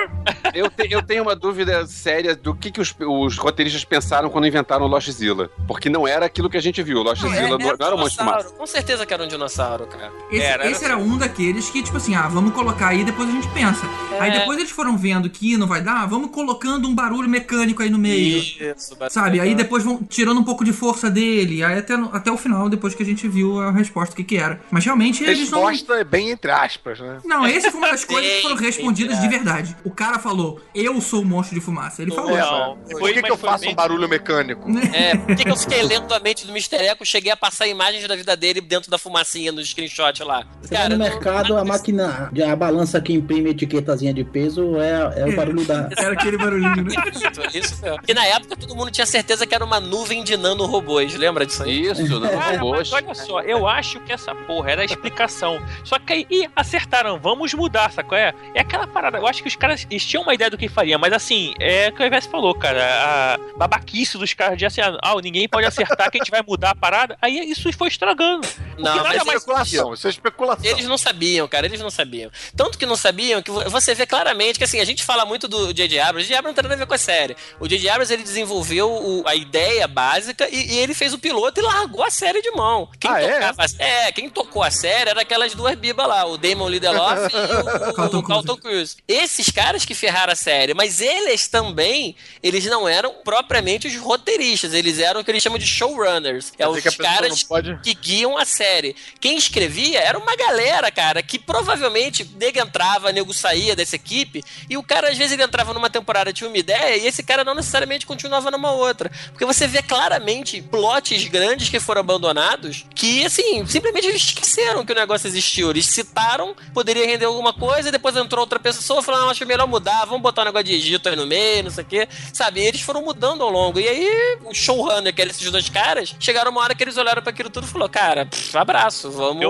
Eu, te- eu tenho uma dúvida séria do que, que os, os roteiristas pensaram quando inventaram o Lost Zilla. Porque não era aquilo que a gente viu. O Lost Não, Zilla Era um não era um monstro fumaça. Com certeza que era um dinossauro, cara. Esse, Era, era esse era um daqueles que, tipo assim, ah, vamos colocar aí, depois a gente pensa. Aí É. depois eles foram vendo que não vai dar, vamos colocando um barulho mecânico aí no meio. Isso, Sabe? Aí depois vão tirando um pouco de força dele. Aí até, até o final, depois que a gente viu a resposta, o que que era. Mas realmente eles não... Resposta é bem entre aspas, né? Não, essa foi uma das coisas que foram respondidas sim, de é. verdade. O cara falou, eu sou o monstro de fumaça. Ele falou. Não, Por que, que eu faço um barulho mecânico? É, por que, que eu fiquei lendo a mente do Mr. Echo? Cheguei a passar imagens da vida dele dentro da fumacinha no screenshot lá. Você vai no não- mercado, a máquina, a balança que imprime etiquetazinha de peso é, é o barulho da. Era aquele barulhinho, né? Isso, isso mesmo. E na época todo mundo tinha certeza que era uma nuvem de nanorobôs. Lembra disso aí? Isso, não Cara, olha só, eu acho que essa porra era a explicação. Só que aí, acertaram, vamos mudar, sacou? É, é aquela parada, eu acho que os caras eles tinham uma ideia do que faria, mas assim, é o que o Ivete falou, cara. A babaquice dos caras de assim, ah, ninguém pode acertar que a gente vai mudar a parada. Aí isso foi estragando. Não, Isso mas é especulação, isso é especulação. Eles não sabiam, cara, eles não sabiam. Tanto que não sabiam que vo- você vê claramente que assim, a gente fala muito do J.J. Abrams, o J.J. Abrams não tem nada a ver com a série. O J.J. Abrams ele desenvolveu o- a ideia básica e, e ele fez o piloto e largou a série de mão. Quem Ah, é? tocava é? quem tocou a série era aquelas duas bibas lá, o Damon Lindelof e o, o, Carlton o Carlton Cruz. Esses caras que ferraram a série, mas eles também, eles não eram propriamente os roteiristas, eles eram o que eles chamam de showrunners. É os caras pode- que guiam a série. Quem escrevia era uma galera, cara, que provavelmente nego entrava, nego saía dessa equipe, e o cara às vezes ele entrava numa temporada, tinha uma ideia, e esse cara não necessariamente continuava numa outra. Porque você vê claramente plots grandes que foram abandonados, que assim, simplesmente eles esqueceram que o negócio existiu. Eles citaram, poderia render alguma coisa, e depois entrou outra pessoa falando, não, acho melhor mudar, vamos botar um negócio de Egito aí no meio, não sei o quê. Sabe, e eles foram mudando ao longo. E aí, o showrunner, que eram esses dois caras, chegaram uma hora que eles olharam pra aquilo tudo e falaram, cara, pff, abraço, vamos,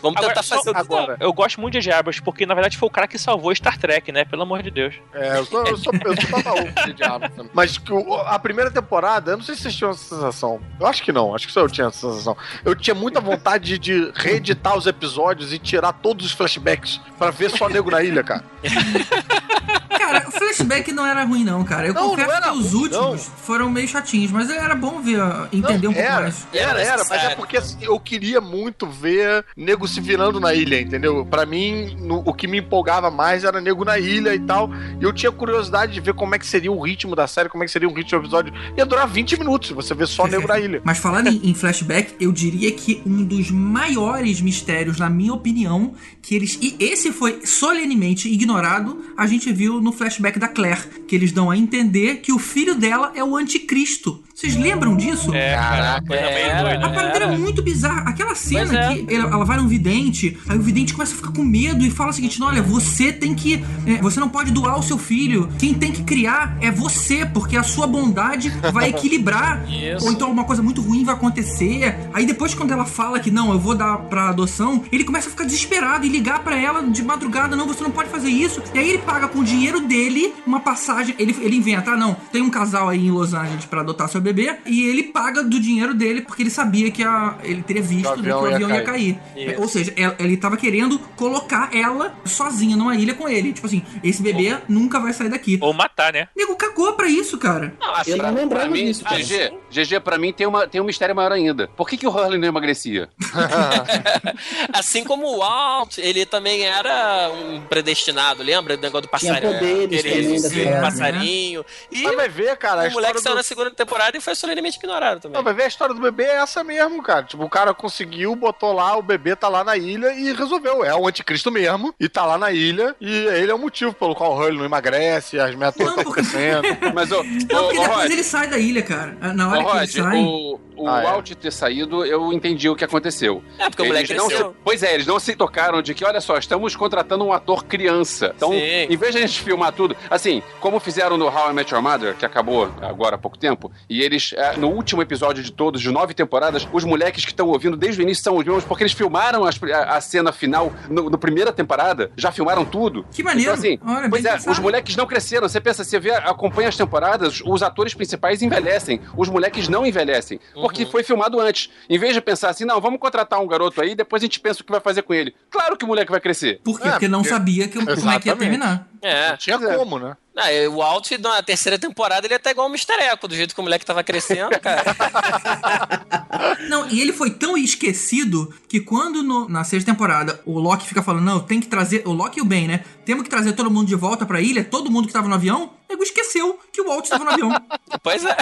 vamos tentar Agora, só- fazer o que agora. Eu gosto muito de. Abrams, porque na verdade foi o cara que salvou Star Trek, né? Pelo amor de Deus. É, eu sou, eu sou, eu sou de também. Mas que o- a primeira temporada, eu não sei se vocês tinham essa sensação. Eu acho que não, acho que só eu tinha essa sensação. Eu tinha muita vontade de, de reeditar os episódios e tirar todos os flashbacks pra ver só nego na ilha, cara. Cara, o flashback não era ruim, não, cara. Eu Não, confesso não era que os ruim, últimos foram meio chatinhos, mas era bom ver, entender um pouco era, mais. Era, era, mas é porque assim, eu queria muito ver nego se virando na ilha, entendeu? Pra mim, no- o que me empolgava mais era nego na ilha e tal. E eu tinha curiosidade de ver como é que seria o ritmo da série, como é que seria o ritmo do episódio. Ia durar 20 minutos, você vê só nego na ilha. Mas falando em, em flashback, eu diria que um dos maiores mistérios, na minha opinião, que eles. E esse foi solenemente ignorado, a gente viu no flashback da Claire. Que eles dão a entender que o filho dela é o anticristo. Vocês lembram disso? É, cara, coisa meio doida. A parada era muito bizarra. Aquela cena é. que ela, ela vai num vidente, aí o vidente começa a ficar com medo e fala o seguinte: olha, você tem que. é, você não pode doar o seu filho. Quem tem que criar é você, porque a sua bondade vai equilibrar. Isso. Ou então alguma coisa muito ruim vai acontecer. Aí depois, quando ela fala que não, eu vou dar pra adoção, ele começa a ficar desesperado e ligar pra ela de madrugada: não, você não pode fazer isso. E aí ele paga com o dinheiro dele uma passagem. Ele, ele inventa: ah, não, tem um casal aí em Los Angeles pra adotar seu bebê. E ele paga do dinheiro dele porque ele sabia que a, ele teria visto Que o né, que avião o ia avião ia cair. cair. É, Ou seja, ela- ele tava querendo colocar ela sozinha numa ilha com ele. Tipo assim, esse bebê nunca vai sair daqui. Ou matar, né? Nego cagou pra isso, cara. Não, assim, Eu não Pra lembrava mim, disso, cara. GG, GG, pra mim tem, uma, tem um mistério maior ainda. Por que, que o Hurley não emagrecia? assim como o Walt, ele também era um predestinado, lembra? do negócio do Tinha passarinho. poderes Ele também época, passarinho. E Mas vai ver, cara, o moleque saiu do... na segunda temporada e foi solenemente ignorado também. Não, vai ver a história do bebê é essa mesmo, cara. Tipo, o cara conseguiu, botou lá, o bebê tá lá na ilha e resolveu. É o anticristo mesmo, e tá lá na ilha, e ele é o motivo pelo qual o Hurley não emagrece, as metas Não, estão porque- crescendo. Mas, Não, porque depois Rod, ele sai da ilha, cara. Na ô, hora que ele Rod, sai. o, o Ah, é. Walt ter saído, eu entendi o que aconteceu. É, porque o moleque não se, Pois é, eles não se tocaram de que, olha só, estamos contratando um ator criança. Então, Sim. em vez de a gente filmar tudo, assim, como fizeram no How I Met Your Mother, que acabou agora há pouco tempo, e eles, é, no último episódio de todos, de nove temporadas, os moleques que estão ouvindo desde o início são os mesmos, porque eles filmaram as- a, a cena final no, no primeira temporada, já filmaram tudo. Que maneiro. Então, assim, Olha, pois é, pensado. os moleques não cresceram. Você pensa, você vê, acompanha as temporadas, os atores principais envelhecem, os moleques não envelhecem, porque foi filmado antes. Em vez de pensar assim, não, vamos contratar um garoto aí, depois a gente pensa o que vai fazer com ele. Claro que o moleque vai crescer. Por quê? É, porque não porque- sabia que, como é que ia terminar. É. Não tinha é. como, né? Ah, o Walt, na terceira temporada, ele é até igual o Mr. Echo, do jeito que o moleque tava crescendo, cara. Não, e ele foi tão esquecido que quando no- na sexta temporada o Loki fica falando, não, tem que trazer. O Loki e o Ben, né? Temos que trazer todo mundo de volta pra ilha, todo mundo que tava no avião, nego esqueceu que o Walt tava no avião. pois é.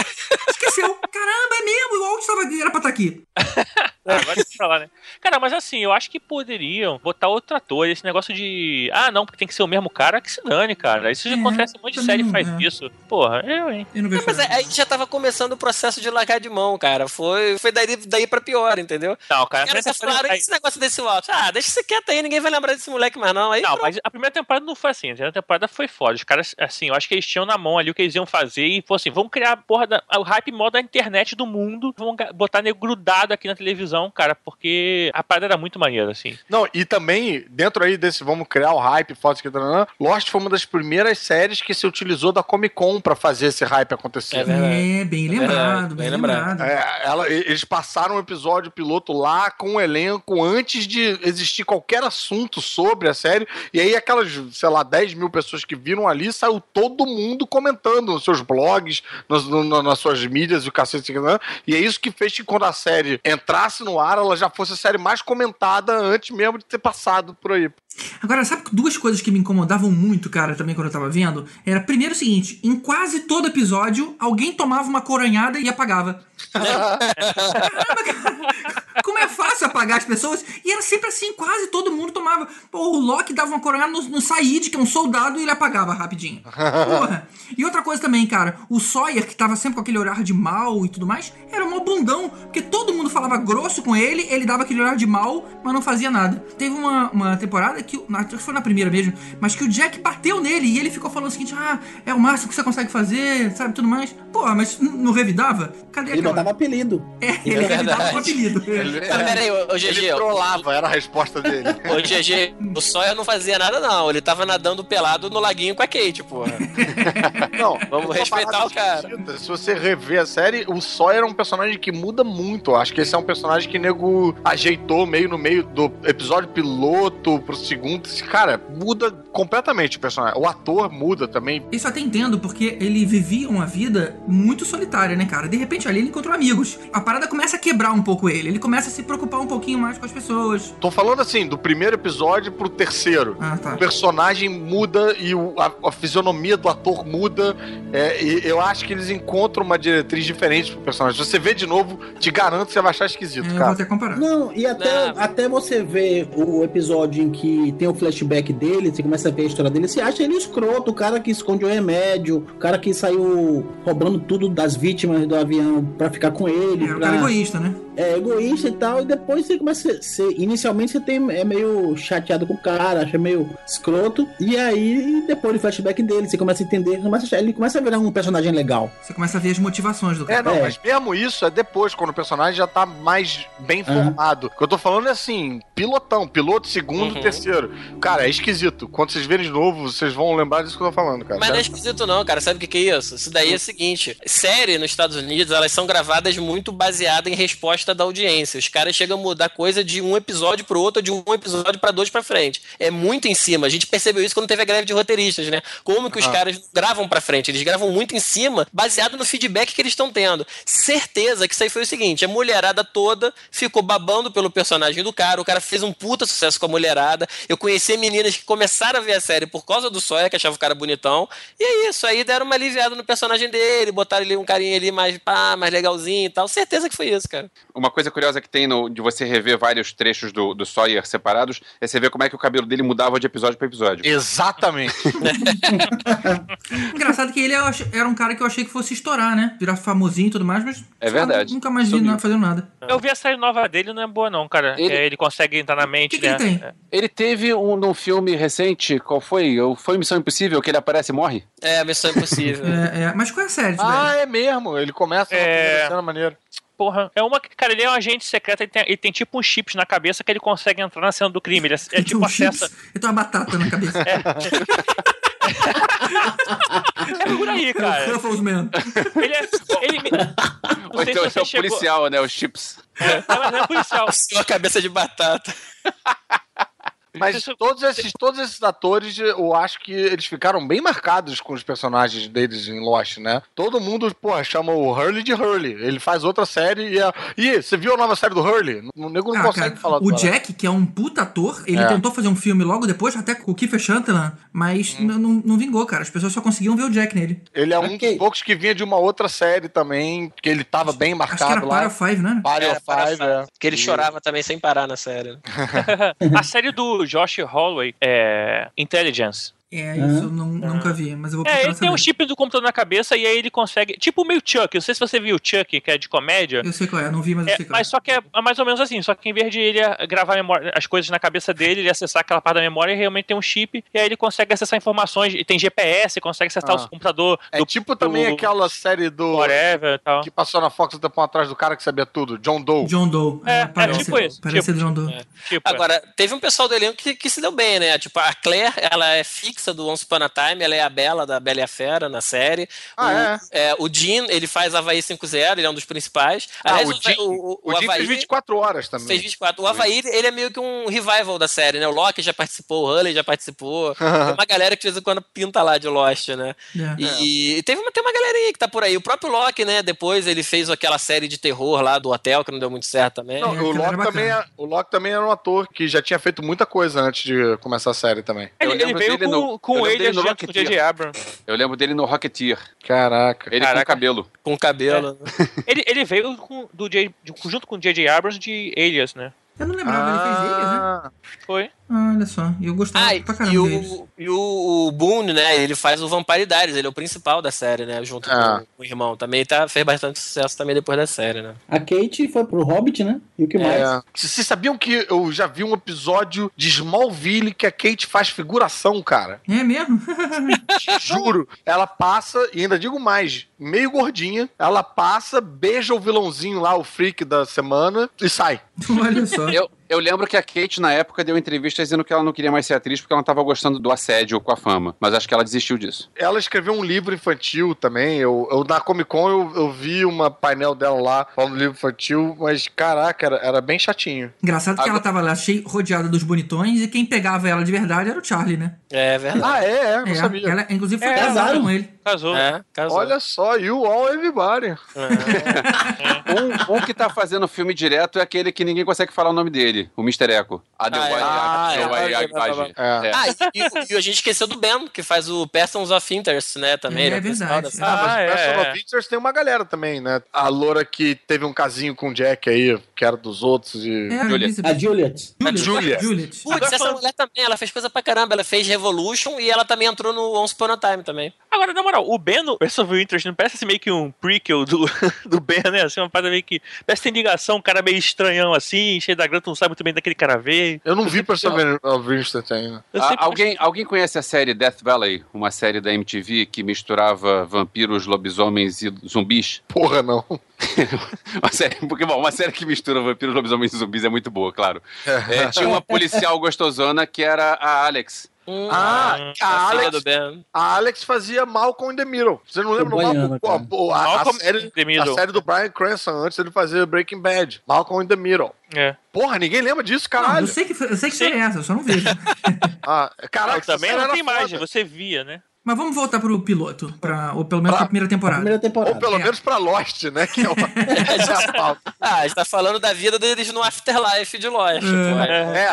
Esqueceu. Caramba, é mesmo, o Walt tava, era pra estar aqui. É, agora eu falar, né? Cara, mas assim, eu acho que poderiam botar outro ator. Esse negócio de. Ah, não, porque tem que ser o mesmo cara que se dane, cara. Isso já É, acontece, um monte de série não faz é. isso. Porra, eu, hein? Eu não vejo Mas nada. aí já tava começando o processo de largar de mão, cara. Foi, foi daí, daí pra pior, entendeu? Não, cara, Os caras já falaram, e esse negócio desse Walt? Ah, deixa isso quieto aí, ninguém vai lembrar desse moleque mais não. Aí, Não, pronto. mas a primeira temporada não foi assim. A primeira temporada foi foda. Os caras, assim, eu acho que eles tinham na mão ali o que eles iam fazer e falou assim: vamos criar a porra da, o hype modo da internet do mundo. Vamos botar nego grudado aqui na televisão, cara. porque a parada era muito maneira, assim. Não, e também, dentro aí desse vamos criar o hype, fotos que taranã, Lost foi uma das primeiras séries que se utilizou da Comic Con pra fazer esse hype acontecer. É verdade. É, bem É lembrado, verdade, bem bem lembrado. lembrado. É, ela- eles passaram um episódio piloto lá com o elenco antes de existir qualquer assunto sobre a série. E aí, aquelas, sei lá, 10 mil pessoas que viram ali, saiu todo mundo comentando nos seus blogs, no- nas suas mídias e o cacete. né? E é isso que fez que quando a série entrasse no ar, ela já fosse a série mais comentada antes mesmo de ter passado por aí. Agora, sabe que duas coisas que me incomodavam muito, cara, também quando eu tava vendo? Era, primeiro, o seguinte: em quase todo episódio, alguém tomava uma coronhada e apagava. Caramba, cara, como é fácil apagar as pessoas? E era sempre assim, quase todo mundo tomava. Pô, o Loki dava uma coronhada no, no Said, que é um soldado, e ele apagava rapidinho. Porra. E outra coisa também, cara, o Sawyer, que tava sempre com aquele olhar de mal e tudo mais, era um bundão, porque todo mundo falava grosso com ele, ele dava aquele olhar de mal, mas não fazia nada. Teve uma, uma temporada que, na- acho que foi na primeira mesmo, mas que o Jack bateu nele e ele ficou falando o seguinte: ah, é o máximo que você consegue fazer, sabe, tudo mais. Porra, mas não revidava? Cadê Ele aquela... botava apelido. É, ele É revidava com apelido. Mas peraí, ô, ô, Ele GG. trollava, era a resposta dele. Ô, GG, o Sawyer não fazia nada, não. Ele tava nadando pelado no laguinho com a Kate, porra. Não, Vamos respeitar o cara. esquisita. Se você rever a série, o Sawyer é um personagem que muda muito. Acho que esse é um personagem que o nego ajeitou meio no meio do episódio piloto pro segundo. Cara muda completamente o personagem. O ator muda também. Isso até entendo, porque ele vivia uma vida muito solitária, né, cara? De repente ali ele encontrou amigos. A parada começa a quebrar um pouco ele. Ele começa a se preocupar um pouquinho mais com as pessoas. Tô falando assim, do primeiro episódio pro terceiro. Ah, tá. O personagem muda e o- a, a fisionomia do ator muda. É, e eu acho que eles encontram uma diretriz diferente pro personagem. Se você vê de novo, te garanto que você vai achar esquisito, É, eu vou cara. até comparar. Não, e até, Não. até você ver o episódio em que tem o flashback dele, você começa a ver a história dele, você acha ele escroto, o cara que esconde o remédio, o cara que saiu roubando tudo das vítimas do avião pra ficar com ele. É, o pra- cara egoísta, né? é egoísta e tal, e depois você começa a ser. Inicialmente você tem, é meio chateado com o cara, acha meio escroto, e aí depois do flashback dele, você começa a entender, começa a achar- ele começa a virar um personagem legal. Você começa a ver as motivações do É, cara. não, É. mas mesmo isso é depois, quando o personagem já tá mais bem Aham. formado. O que eu tô falando é assim, pilotão, piloto, segundo, Uhum. terceiro. Cara, é esquisito. Quando vocês verem de novo, vocês vão lembrar disso que eu tô falando, cara. Mas não é esquisito não, cara. Sabe o que, que é isso? Isso daí é o seguinte: série nos Estados Unidos, elas são gravadas muito baseadas em resposta da audiência. Os caras chegam mudar coisa de um episódio pro outro, de um episódio pra dois pra frente. É muito em cima. A gente percebeu isso quando teve a greve de roteiristas, né? Como que os Ah. caras gravam pra frente? Eles gravam muito em cima, baseado no feedback que eles estão tendo. Certeza que isso aí foi o seguinte: a mulherada toda ficou babando pelo personagem do cara. O cara fez um puta sucesso com a mulherada. Eu conheci meninas que começaram a ver a série por causa do Sawyer, que achava o cara bonitão. E é isso, aí deram uma aliviada no personagem dele, botaram ali um carinha ali mais pá, mais legalzinho e tal. Certeza que foi isso, cara. Uma coisa curiosa que tem no- de você rever vários trechos do, do Sawyer separados é você ver como é que o cabelo dele mudava de episódio para episódio. Exatamente. Engraçado que ele era um cara que eu achei que fosse estourar, né? Virar famosinho e tudo mais, mas. É verdade. Nunca mais vi nada fazendo nada. Eu vi a série nova dele, não é boa não, cara. Ele- É, Ele, consegue entrar na mente, que, que né? ele tem? Ele teve um num filme recente, qual foi? Foi Missão Impossível, que ele aparece e morre? É, Missão Impossível. É, é, mas qual é a série, ah, é mesmo. Ele começa É. cena maneira. Porra, é uma que, cara, ele é um agente secreto, ele tem, ele tem tipo uns chips na cabeça que ele consegue entrar na cena do crime. Ele é, é tipo um acessa. chips, ele tem uma batata na cabeça. É por aí, cara. Ele é. Ele, não Ou sei então se esse você é o chegou. policial, né? Os chips. É, mas não é policial. Sua cabeça de batata. Mas Isso- todos esses, todos esses atores, eu acho que eles ficaram bem marcados com os personagens deles em Lost, né? Todo mundo, pô, chama o Hurley de Hurley. Ele faz outra série e é. Ih, você viu a nova série do Hurley? O nego não Ah, consegue cara, falar do o. Jack, que é um puta ator, ele É. tentou fazer um filme logo depois, até com o Kiefer Sutherland, mas Hum. não, não vingou, cara. As pessoas só conseguiam ver o Jack nele. Ele é um Ok. dos poucos que vinha de uma outra série também, que ele tava bem Acho que era marcado lá. Para Five, né? Para Five, é. Que ele E- chorava também sem parar na série. né? A série do Josh Holloway é Intelligence. É, isso eu não- nunca vi, mas eu vou É, procurar ele tem um saber. chip do computador na cabeça e aí ele consegue. Tipo o meio Chuck. Não sei se você viu o Chuck, que é de comédia. Eu sei qual é, eu não vi, mas eu É, sei qual é. mas só que é é mais ou menos assim, só que em vez de ele gravar a memória- as coisas na cabeça dele, ele acessar aquela parte da memória, ele realmente tem um chip, e aí ele consegue acessar informações, e tem GPS, consegue acessar Ah. o computador É tipo também aquela série do. Whatever e tal. Que passou na Fox um tempo atrás do cara que sabia tudo, John Doe. John Doe. É, parece, tipo isso, Parece tipo, John Doe. Tipo, Agora, teve um pessoal do elenco que, que se deu bem, né? Tipo, a Claire, ela é fixa do Once Upon a Time, ela é a Bela da Bela e a Fera na série. Ah, o, é? O Jean, ele faz Havaí 5.0, ele é um dos principais. Ah, Aliás, o Jean- o, o Jean fez 24 horas também. Fez 24. O Havaí, ele é meio que um revival da série, né? O Loki já participou, o Hully já participou. tem uma galera que de vez em quando pinta lá de Lost, né? É. E, e teve uma, tem uma galerinha que tá por aí. O próprio Loki, né? Depois ele fez aquela série de terror lá do hotel, que não deu muito certo também. Não, o, Loki também é, o Loki também era um ator que já tinha feito muita coisa antes de começar a série também. Ele, Eu ele lembro veio dele com, no- com eu lembro ele dele no junto com o Rocketeer. J.J. Abrams. Eu lembro dele no Rocketeer. Caraca. Ele com cabelo. Com cabelo. Ele, ele veio com, do J, junto com o J.J. Abrams de Alias, né? Eu não lembrava, ele fez ele, né? Foi. Ah, olha só, eu gostava Ah, pra e caramba deles. o, e o, o Boone, né? Ele faz o Vampire Diaries, ele é o principal da série, né? Junto Ah. com, o irmão. Também tá, fez bastante sucesso também depois da série, né? A Kate foi pro Hobbit, né? E o que mais? É. Vocês sabiam que eu já vi um episódio de Smallville que a Kate faz figuração, cara? É mesmo? Juro. Ela passa, e ainda digo mais, meio gordinha, ela passa, beija o vilãozinho lá, o freak da semana, e sai. Olha só. Eu, eu lembro que a Kate, na época, deu entrevista dizendo que ela não queria mais ser atriz porque ela não tava gostando do assédio com a fama. Mas acho que ela desistiu disso. Ela escreveu um livro infantil também. Eu, eu na Comic Con eu, eu vi uma painel dela lá falando do livro infantil, mas caraca, era, era bem chatinho. Engraçado que ela tava lá cheia, rodeada dos bonitões e quem pegava ela de verdade era o Charlie, né? É verdade. Ah, é, é, não É, sabia. ela, inclusive, foi É, casada casaram. com ele. Casou. É, casou. Olha só, you all everybody. Um, um que tá fazendo filme direto é aquele que ninguém consegue falar o nome dele, o Mr. Echo. Adelwai Ah, é. Ah, é. É. É. Ah, e, a gente esqueceu do Ben, que faz o Persons of Interest, né? Também. É, é verdade. da Ah, mas Ah, o Person é, of Interest tem uma galera também, né? A loura que teve um casinho com o Jack aí, que era dos outros e... É, a Juliet. A Juliet. Juliet. Juliet. Putz, essa mulher também, ela fez coisa pra caramba. Ela fez Revolution e ela também entrou no Once Upon a Time também. Agora, na moral, o Ben no Person of Interest não parece assim, meio que um prequel do, do Ben, né? Assim, uma parada meio que. Parece que tem ligação, um cara meio estranhão assim, cheio da grana, tu não sabe muito bem daquele cara veio. Eu não vi Person of Interest ainda. Eu Ah, alguém, alguém conhece a série Death Valley? Uma série da MTV que misturava vampiros, lobisomens e zumbis? Porra, não. Uma série, porque, bom, uma série que mistura vampiros, lobisomens e zumbis é muito boa, claro. É, tinha uma policial gostosona que era a Alex. Hum, Ah, a a Alex, do Ben. a Alex fazia Malcolm in the Middle. Você não lembra Malcolm? a, a Malcolm série, in the Middle. a série do Brian Cranston antes ele fazer Breaking Bad. Malcolm in the Middle. É. Porra, ninguém lembra disso, Não, caralho. eu sei que, eu sei que série é essa, eu só não vejo. Ah, caraca, Eu também não tem imagem, você via, né? Mas vamos voltar pro piloto, pra, ou pelo menos Pra- pra primeira temporada. Primeira temporada. Ou pelo É. menos pra Lost, né? Que é uma... é a pauta. Ah, a gente tá falando da vida deles no Afterlife de Lost. pô. É,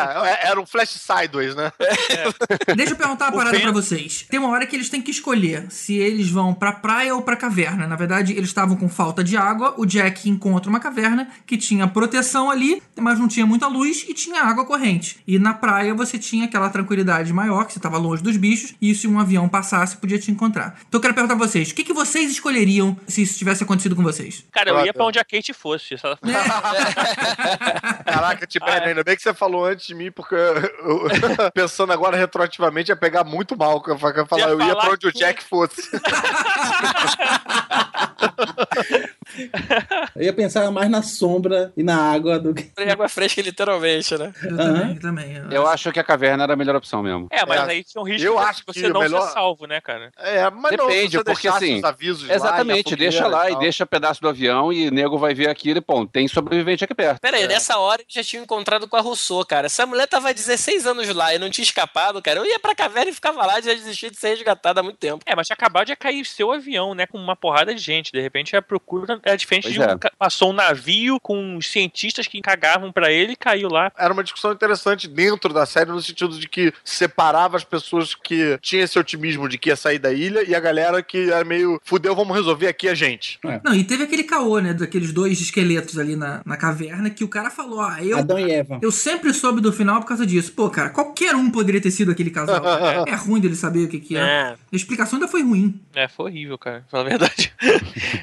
é, era um flash sideways, né? Deixa eu perguntar uma parada pra vocês. Tem uma hora que eles têm que escolher se eles vão pra praia ou pra caverna. Na verdade, eles estavam com falta de água. O Jack encontra uma caverna que tinha proteção ali, mas não tinha muita luz e tinha água corrente. E na praia você tinha aquela tranquilidade maior, que você tava longe dos bichos, e se um avião passasse, podia te encontrar. Então eu quero perguntar pra vocês: o que, que vocês escolheriam se isso tivesse acontecido com vocês? Cara, eu ia pra onde a Kate fosse. Se ela- Caraca, Tibério, ainda bem que você falou antes de mim, porque eu- eu- pensando agora retroativamente ia pegar muito mal. que Eu ia falar, Ia eu ia pra onde o que- Jack fosse. Eu ia pensar mais na sombra e na água do que. Em água fresca, literalmente, né? Eu Aham. também, eu também. Eu acho que a caverna era a melhor opção mesmo. É, mas É, aí tinha um risco eu de acho você que não o melhor- ser salvo, né, cara? É, mas Depende, não, se você porque assim, os avisos lá e a Exatamente, fogueira deixa lá e tal. deixa pedaço do avião e nego vai ver aquilo e, pô, tem sobrevivente aqui perto. Pera aí, nessa hora eles já tinham encontrado com a Rousseau, cara. Se a mulher tava há 16 anos lá e não tinha escapado, cara, eu ia pra caverna e ficava lá e já desistia de ser resgatada há muito tempo. É, mas tinha acabado de cair seu avião, né? Com uma porrada de gente. De repente a procura é diferente Pois de um é. passou um navio com os cientistas que cagavam pra ele e caiu lá. Era uma discussão interessante dentro da série, no sentido de que separava as pessoas que tinham esse otimismo de que ia sair da ilha e a galera que era meio fudeu, vamos resolver aqui a gente. Não, e teve aquele caô, né? Daqueles dois esqueletos ali na, na caverna que o cara falou: Ah, eu. Adão e Eva. Eu sempre soube do final por causa disso. Pô, cara, qualquer um poderia ter sido aquele casal. é ruim dele saber o que, que é. É. A explicação ainda foi ruim. É, foi horrível, cara, pra falar a verdade.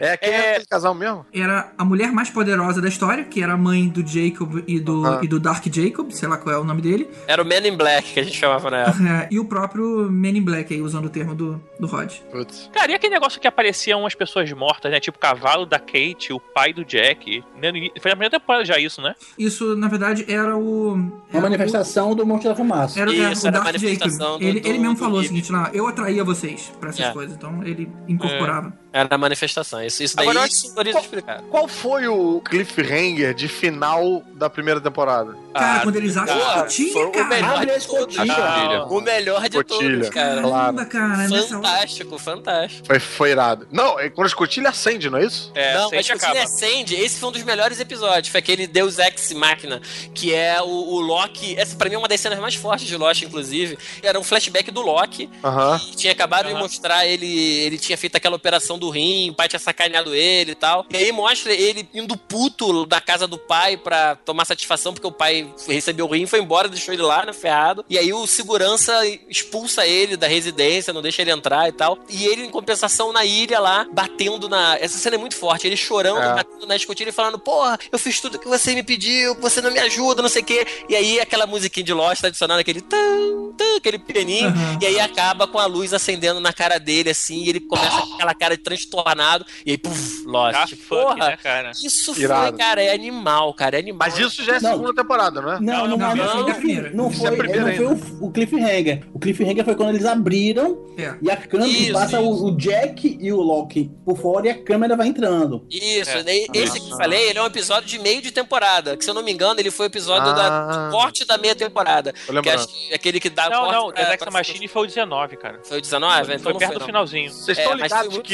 É, quem é, aquele mesmo? Era a mulher mais poderosa da história, que era a mãe do Jacob e do, Ah. e do Dark Jacob, sei lá qual é o nome dele. Era o Man in Black que a gente chamava na época. É, e o próprio Men in Black, aí, usando o termo do, do Rod. Putz. Cara, e aquele negócio que apareciam umas pessoas mortas, né? Tipo o cavalo da Kate, o pai do Jack. Né, Foi na primeira temporada já isso, né? Isso, na verdade, era o. Uma era manifestação do Monte da Fumaça. O, era, era Isso, o era a Dark Jacob. do- ele, do- ele mesmo falou o seguinte lá: eu atraía vocês pra essas É. coisas. Então ele incorporava. Era a manifestação. Isso, isso daí Agora, isso explicaram. Qual foi o cliffhanger de final da primeira temporada? Cara, Ah, quando eles acham porra, escotilha, foi o cara. melhor Abre a de todos. escotilha. Ah, O melhor de Escotilha. todos, cara. Caramba, cara. Fantástico, fantástico. Foi, foi irado. Não, é quando a escotilha acende, não é isso? É, não, acaba. assim, acende. Esse foi um dos melhores episódios. Foi aquele Deus Ex Machina, que é o, o Loki. Essa pra mim é uma das cenas mais fortes de Lost, inclusive. Era um flashback do Loki. Aham. que Tinha acabado de Aham. mostrar ele. Ele tinha feito aquela operação do rim, o pai tinha sacaneado ele e tal. E aí mostra ele indo puto da casa do pai pra tomar satisfação, porque o pai recebeu o rim, foi embora, deixou ele lá, né, ferrado. E aí o segurança expulsa ele da residência, não deixa ele entrar e tal. E ele, em compensação, na ilha lá, batendo na. Essa cena é muito forte. Ele chorando, É. batendo na escotilha e falando: Porra, eu fiz tudo que você me pediu, você não me ajuda, não sei o quê. E aí aquela musiquinha de Lost adicionando aquele tan, tan, aquele pianinho. Aham. E aí acaba com a luz acendendo na cara dele, assim, e ele começa com aquela cara de transtornado. E aí, puf, Lost. Ah, fuck, Porra, né, cara? isso Irado. foi, cara, é animal, cara, é animal. Mas isso já é Não. segunda temporada, não é? Não, não, não, não, essa não, é primeira. não foi, é a primeira não foi o, o cliffhanger. O cliffhanger foi quando eles abriram É. e a câmera Isso, passa o- isso. O, Jack e o Loki por fora e a câmera vai entrando. Isso, É. esse que eu falei, ele é um episódio de meio de temporada. Que se eu não me engano, ele foi o episódio Ah. da corte da meia temporada. Que acho que aquele que dá Não, não, pra- Next pra- Machine foi o 19, cara. Foi o 19? Então Foi não perto foi, do não. finalzinho. Vocês É, estão foi ligados muito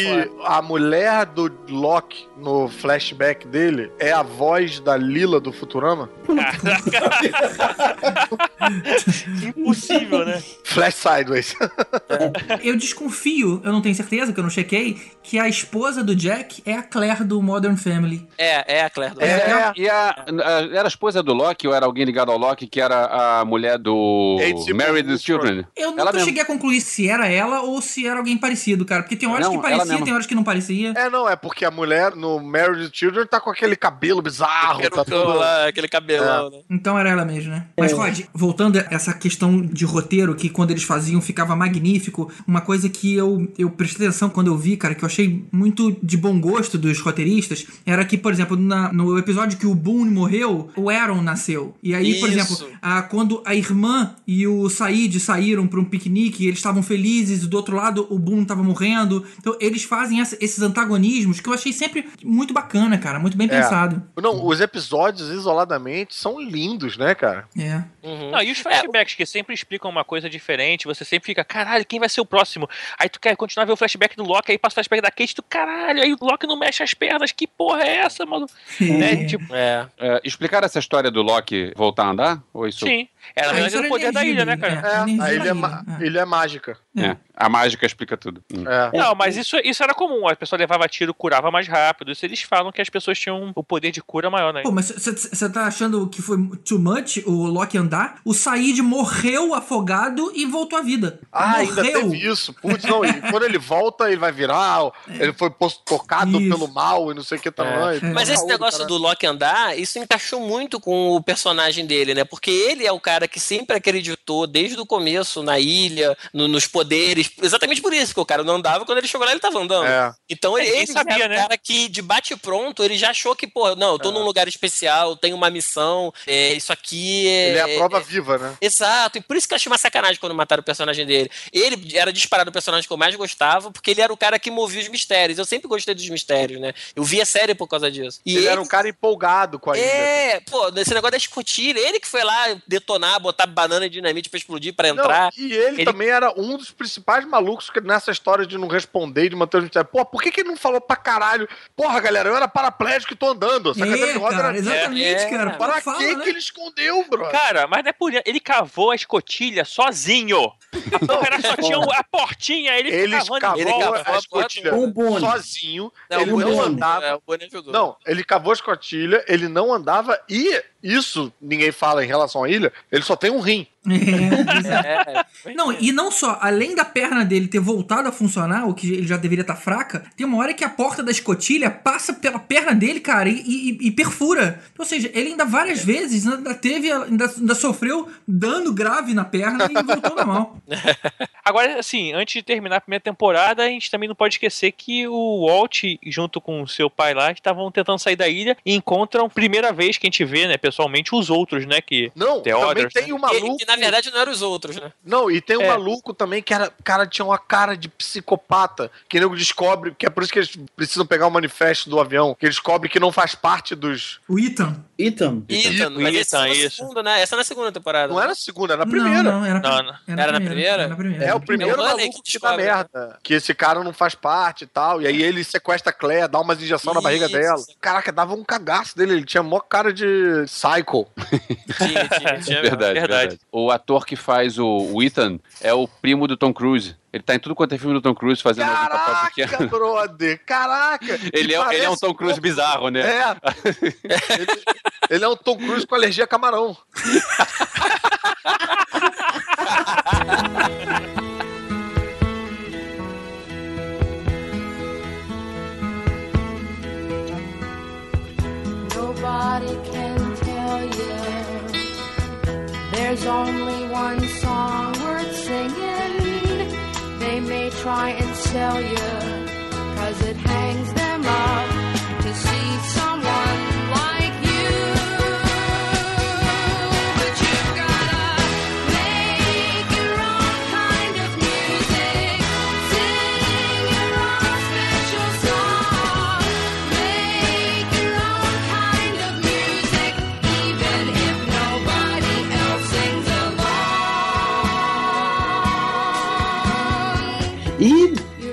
a mulher do Loki no flashback dele é a voz da Lila do Futurama? Impossível, né? Flash Sideways. Eu desconfio, eu não tenho certeza, que eu não chequei, que a esposa do Jack é a Claire do Modern Family. É, é a Claire do É. E a, a- era a esposa do Loki ou era alguém ligado ao Loki que era a mulher do Married Simple Children? Eu Ela nunca mesmo. cheguei a concluir se era ela ou se era alguém parecido, cara. Porque tem horas Não, que ela parecia, tem horas que não parecia. É, não, é porque a mulher no Married Children tá com aquele cabelo bizarro, tá tudo... lá, aquele né? Então era ela mesmo, né? Mas, Rod, voltando a essa questão de roteiro, que quando eles faziam ficava magnífico, uma coisa que eu, eu prestei atenção quando eu vi, cara, que eu achei muito de bom gosto dos roteiristas, era que, por exemplo, na- no episódio que o Boone morreu, o Aaron nasceu. E aí, por Isso. exemplo, a- quando a irmã e o Said saíram pra um piquenique, eles estavam felizes, e do outro lado o Boone tava morrendo. Então, eles fazem essa- esses antagonismos que eu achei sempre muito bacana, cara, muito bem É. pensado. Não, os episódios isoladamente são lindos, né, cara? É. Uhum. Não, e os flashbacks que sempre explicam uma coisa diferente, você sempre fica, caralho, quem vai ser o próximo? Aí tu quer continuar a ver o flashback do Loki, aí passa o flashback da Kate, tu, caralho, aí o Loki não mexe as pernas, que porra é essa, mano? né? Tipo, É. É, explicaram essa história do Loki voltar a andar? Ou isso? sim. Era Ah, na isso verdade era o poder da ilha, né, cara? É, É, a ilha é, ma- ilha, é. ilha é mágica. É, a mágica explica tudo. Hum. É. Não, mas isso, isso era comum. A pessoa levava tiro, curava mais rápido. Isso eles falam que as pessoas tinham o poder de cura maior, né? Pô, mas você tá achando que foi too much o Loki andar? O Said morreu afogado e voltou à vida. Ah, ainda morreu. teve isso. Putz, não, e quando ele volta, ele vai virar, ó, ele foi posto, tocado Isso. pelo mal e não sei o que tamanho. É. Mas esse negócio do Loki andar, isso encaixou muito com o personagem dele, né? Porque ele é o cara que sempre acreditou, desde o começo, na ilha, no- nos poderes. Exatamente por isso que o cara não andava, quando ele chegou lá, ele tava andando. É. Então ele, Ninguém ele sabia, era né? cara que, de bate-pronto, ele já achou que, pô, não, eu tô num lugar especial, tenho uma missão, é, isso aqui é. Ele é prova viva, né? Exato, e por isso que eu achei uma sacanagem quando mataram o personagem dele. Ele era disparado o personagem que eu mais gostava, porque ele era o cara que movia os mistérios. Eu sempre gostei dos mistérios, né? Eu vi a série por causa disso. E Ele, era um cara empolgado com a ilha. É, pô, esse negócio da escotilha, ele que foi lá detonar, botar banana e dinamite pra explodir, pra Não, entrar. e ele, Ele- também era um dos principais malucos que nessa história de não responder e de manter o mistério. Pô, por que, que ele não falou pra caralho? Porra, galera, eu era paraplégico e tô andando. Essa É, cadeira de roda era- exatamente, É, cara. Pra Pô, fala, que né? que ele escondeu, bro? Cara, mas não é por isso. Ele cavou a escotilha sozinho. A porra era só tinha a portinha, ele Ele cavando cavou em Ele volta. cavou a a escotilha sozinho. Não, ele não andava. É. Não, ele cavou a escotilha, ele não andava e isso ninguém fala em relação à ilha, ele só tem um rim. É, exato. É, Não, e não só, além da perna dele ter voltado a funcionar, o que ele já deveria estar fraca, tem uma hora que a porta da escotilha passa pela perna dele, cara, e, e- e perfura. Ou seja, ele ainda várias vezes ainda teve, ainda, ainda sofreu dano grave na perna e voltou normal. Agora, assim, antes de terminar a primeira temporada, a gente também não pode esquecer que o Walt, junto com o seu pai lá, estavam tentando sair da ilha e encontram, primeira vez que a gente vê, né, pessoalmente, os outros, né, que... Não, The também Others, tem né? um que, maluco. que, na verdade não eram os outros, né? Não, e tem um É. maluco também que era, cara, tinha uma cara de psicopata, que nego descobre, que é por isso que eles precisam pegar o manifesto do avião, que eles descobrem que não faz parte dos. O Ethan. Ethan. Ethan, mas esse Ethan, é isso. segunda, né? Essa é na segunda temporada. Não né? era na segunda, era na primeira. Não, não, era, Não, não. Era na primeira? Era na primeira. É o primeiro É o Money maluco que que dá descobre, né? merda. Que esse cara não faz parte e tal. E aí ele sequestra a Claire, dá umas injeções na barriga dela. Caraca, dava um cagaço dele. Ele tinha mó cara de psycho. Tinha, tinha, tinha. Verdade, Verdade. verdade, O ator que faz o, o Ethan é o primo do Tom Cruise. Ele tá em tudo quanto é filme do Tom Cruise fazendo algum papel Caraca, pequeno. brother. Caraca. Ele é, ele é um parece Tom Cruise bizarro, né? É. ele, ele é um Tom Cruise com alergia a camarão. Nobody can tell you there's only one try and sell you, cause it hangs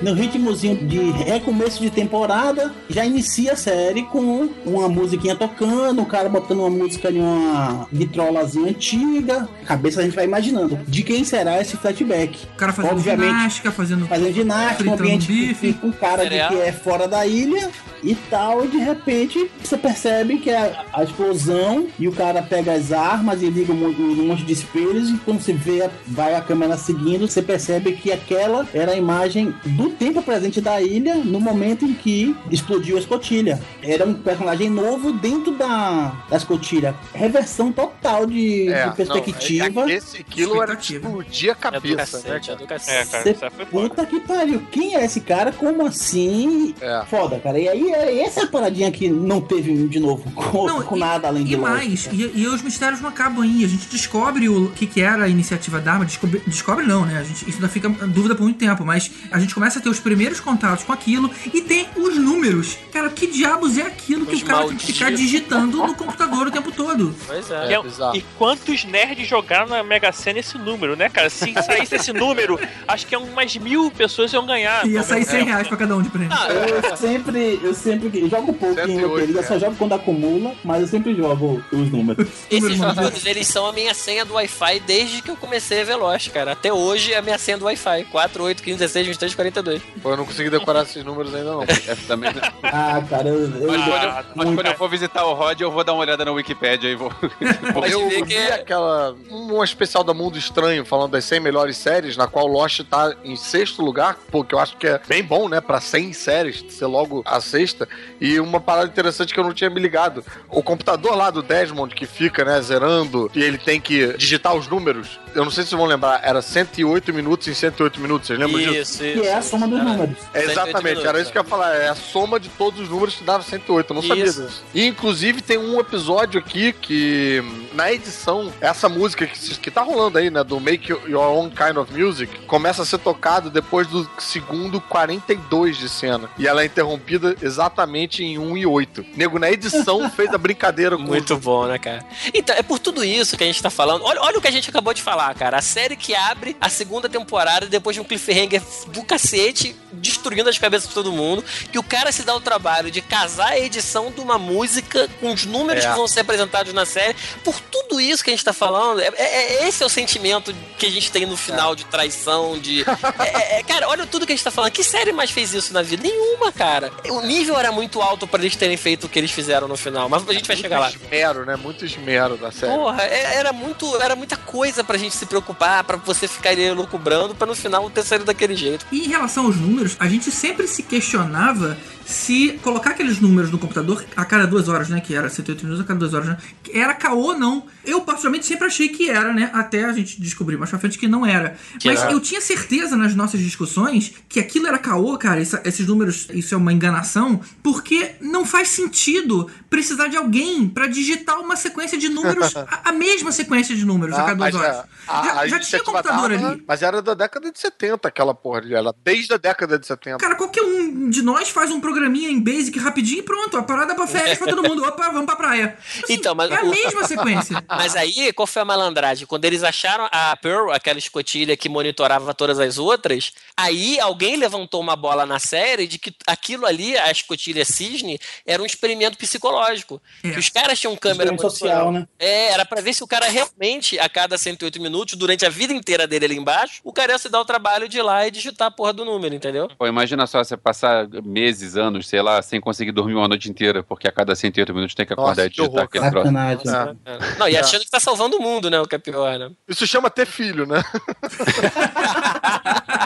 no ritmozinho de recomeço de temporada, já inicia a série com uma musiquinha tocando, o cara botando uma música de uma vitrolazinha antiga. Cabeça a gente vai imaginando. De quem será esse flashback? O cara fazendo Obviamente. ginástica, fazendo. Fazendo ginástica, um ambiente bife. com cara de Cereal. que é fora da ilha e tal, e de repente você percebe que é a explosão e o cara pega as armas e liga um monte, um monte de espelhos e quando você vê, vai a câmera seguindo, você percebe que aquela era a imagem do tempo presente da ilha no momento em que explodiu a escotilha. Era um personagem novo dentro da, da escotilha. Reversão total de, É, de perspectiva. não, é- esse aquilo era de explodir a É do cabeça, né, cacete, é cara? É, cara, foda. Puta que pariu, quem é esse cara? Como assim? É. Foda, cara. E aí, é- essa é a paradinha que não teve de novo com, Não, com e- nada além de E Lost. mais, e, e os mistérios não acabam aí. A gente descobre o que, que era a iniciativa da arma. Descobre, descobre não, né? A gente, isso ainda fica em dúvida por muito tempo. Mas a gente começa a ter os primeiros contatos com aquilo e tem os números. Cara, que diabos é aquilo que Os o cara tem que ficar malditos. digitando no computador o tempo todo? Pois E, é. é- e quantos nerds jogaram na Mega Sena esse número, né, cara? Se saísse esse número, acho que é umas mil pessoas iam ganhar. Ia sair Talvez. 100 reais pra cada um de prêmio. Ah, Eu sempre, eu sempre jogo pouco em 108, loteria, eu só é. jogo quando acumula, mas eu sempre jogo os números. Esses números, eles são a minha senha do Wi-Fi desde que eu comecei a ver Lost, cara. Até hoje é a minha senha do Wi-Fi. 4, 8, 15, 16, 23, 42. Pô, eu não consegui decorar esses números ainda não. É, também. Ah, cara, eu, eu, Mas, quando eu, mas quando eu for visitar o Rod, eu vou dar uma olhada na Wikipedia e vou. Eu ver vi que é- aquela. Um especial da Mundo Estranho falando das 100 melhores séries, na qual Lost tá em sexto lugar, porque eu acho que é bem bom, né? Pra 100 séries, ser logo a sexta. E uma parada interessante que eu não tinha me ligado: o computador lá do Desmond que fica, né, zerando, e ele tem que digitar os números. Eu não sei se vocês vão lembrar, era 108 minutos em 108 minutos. Vocês lembram disso? Isso, isso. que é a soma dos números. É, 108 exatamente, minutos, era isso que eu ia falar. É a soma de todos os números que dava 108. Eu não sabia Isso. disso. E inclusive tem um episódio aqui que, na edição, essa música que, se- que tá rolando aí, né? Do Make Your Own Kind of Music, começa a ser tocado depois do segundo 42 de cena. E ela é interrompida exatamente em 1 e 8. Nego, na edição, fez a brincadeira com Muito bom, né, cara? Então, é por tudo isso que a gente tá falando. Olha, olha o que a gente acabou de falar, cara. A série que abre a segunda temporada depois de um cliffhanger do cacete, destruindo as cabeças de todo mundo, que o cara se dá o trabalho de casar a edição de uma música com os números É. que vão ser apresentados na série. Por tudo isso que a gente tá falando, é, é- é- esse é o sentimento que a gente tem no final de traição, de... é- é- cara, olha tudo que a gente tá falando. Que série mais fez isso na vida? Nenhuma, cara. O nível era muito alto pra eles terem feito o que eles fizeram no final, mas a gente vai chegar lá. esmero, né? Muito esmero da série. Porra, é- era muito, era muita coisa pra gente se preocupar, pra você ficar ali elucubrando, pra no final ter saído daquele jeito. E em relação aos números, a gente sempre se questionava se colocar aqueles números no computador a cada duas horas, né? Que era 108 minutos a cada duas horas, né? Era caô ou não. Eu, particularmente, sempre achei que era, né? Até a gente descobrir mais pra frente que não era. Que Mas era. eu tinha certeza nas nossas discussões que aquilo era caô, cara. essa- esses números, isso é uma enganação, porque não faz sentido precisar de alguém pra digitar uma sequência de números, a, a mesma sequência de números a Ah, cada duas horas. é, a- já a já tinha computador Dharma, ali. Mas era da década de 70 aquela porra ali. Ela desde a década de 70. Cara, qualquer um de nós faz um programinha em Basic rapidinho e pronto. A parada pra férias pra todo mundo. Opa, vamos pra praia. Assim, Então, mas é a mesma sequência. Mas aí, qual foi a malandragem? Quando eles acharam a Pearl, aquela escotilha que monitorava todas as outras, aí alguém levantou uma bola na série de que aquilo ali, a escotilha cisne, era um experimento psicológico. É. Que os caras tinham câmera social, monitorando. É, era pra ver se o cara realmente, a cada 108 minutos, durante a vida inteira dele ali embaixo, o cara ia se dar o trabalho de ir lá e digitar a porra do número, entendeu? Pô, imagina só você passar meses, anos, sei lá, sem conseguir dormir uma noite inteira, porque a cada 108 minutos tem que acordar Nossa, e que digitar horror, aquele troço. Sacanagem. É. Não, e É. achando que tá salvando o mundo, né? O que é pior, né? Isso chama ter filho, né?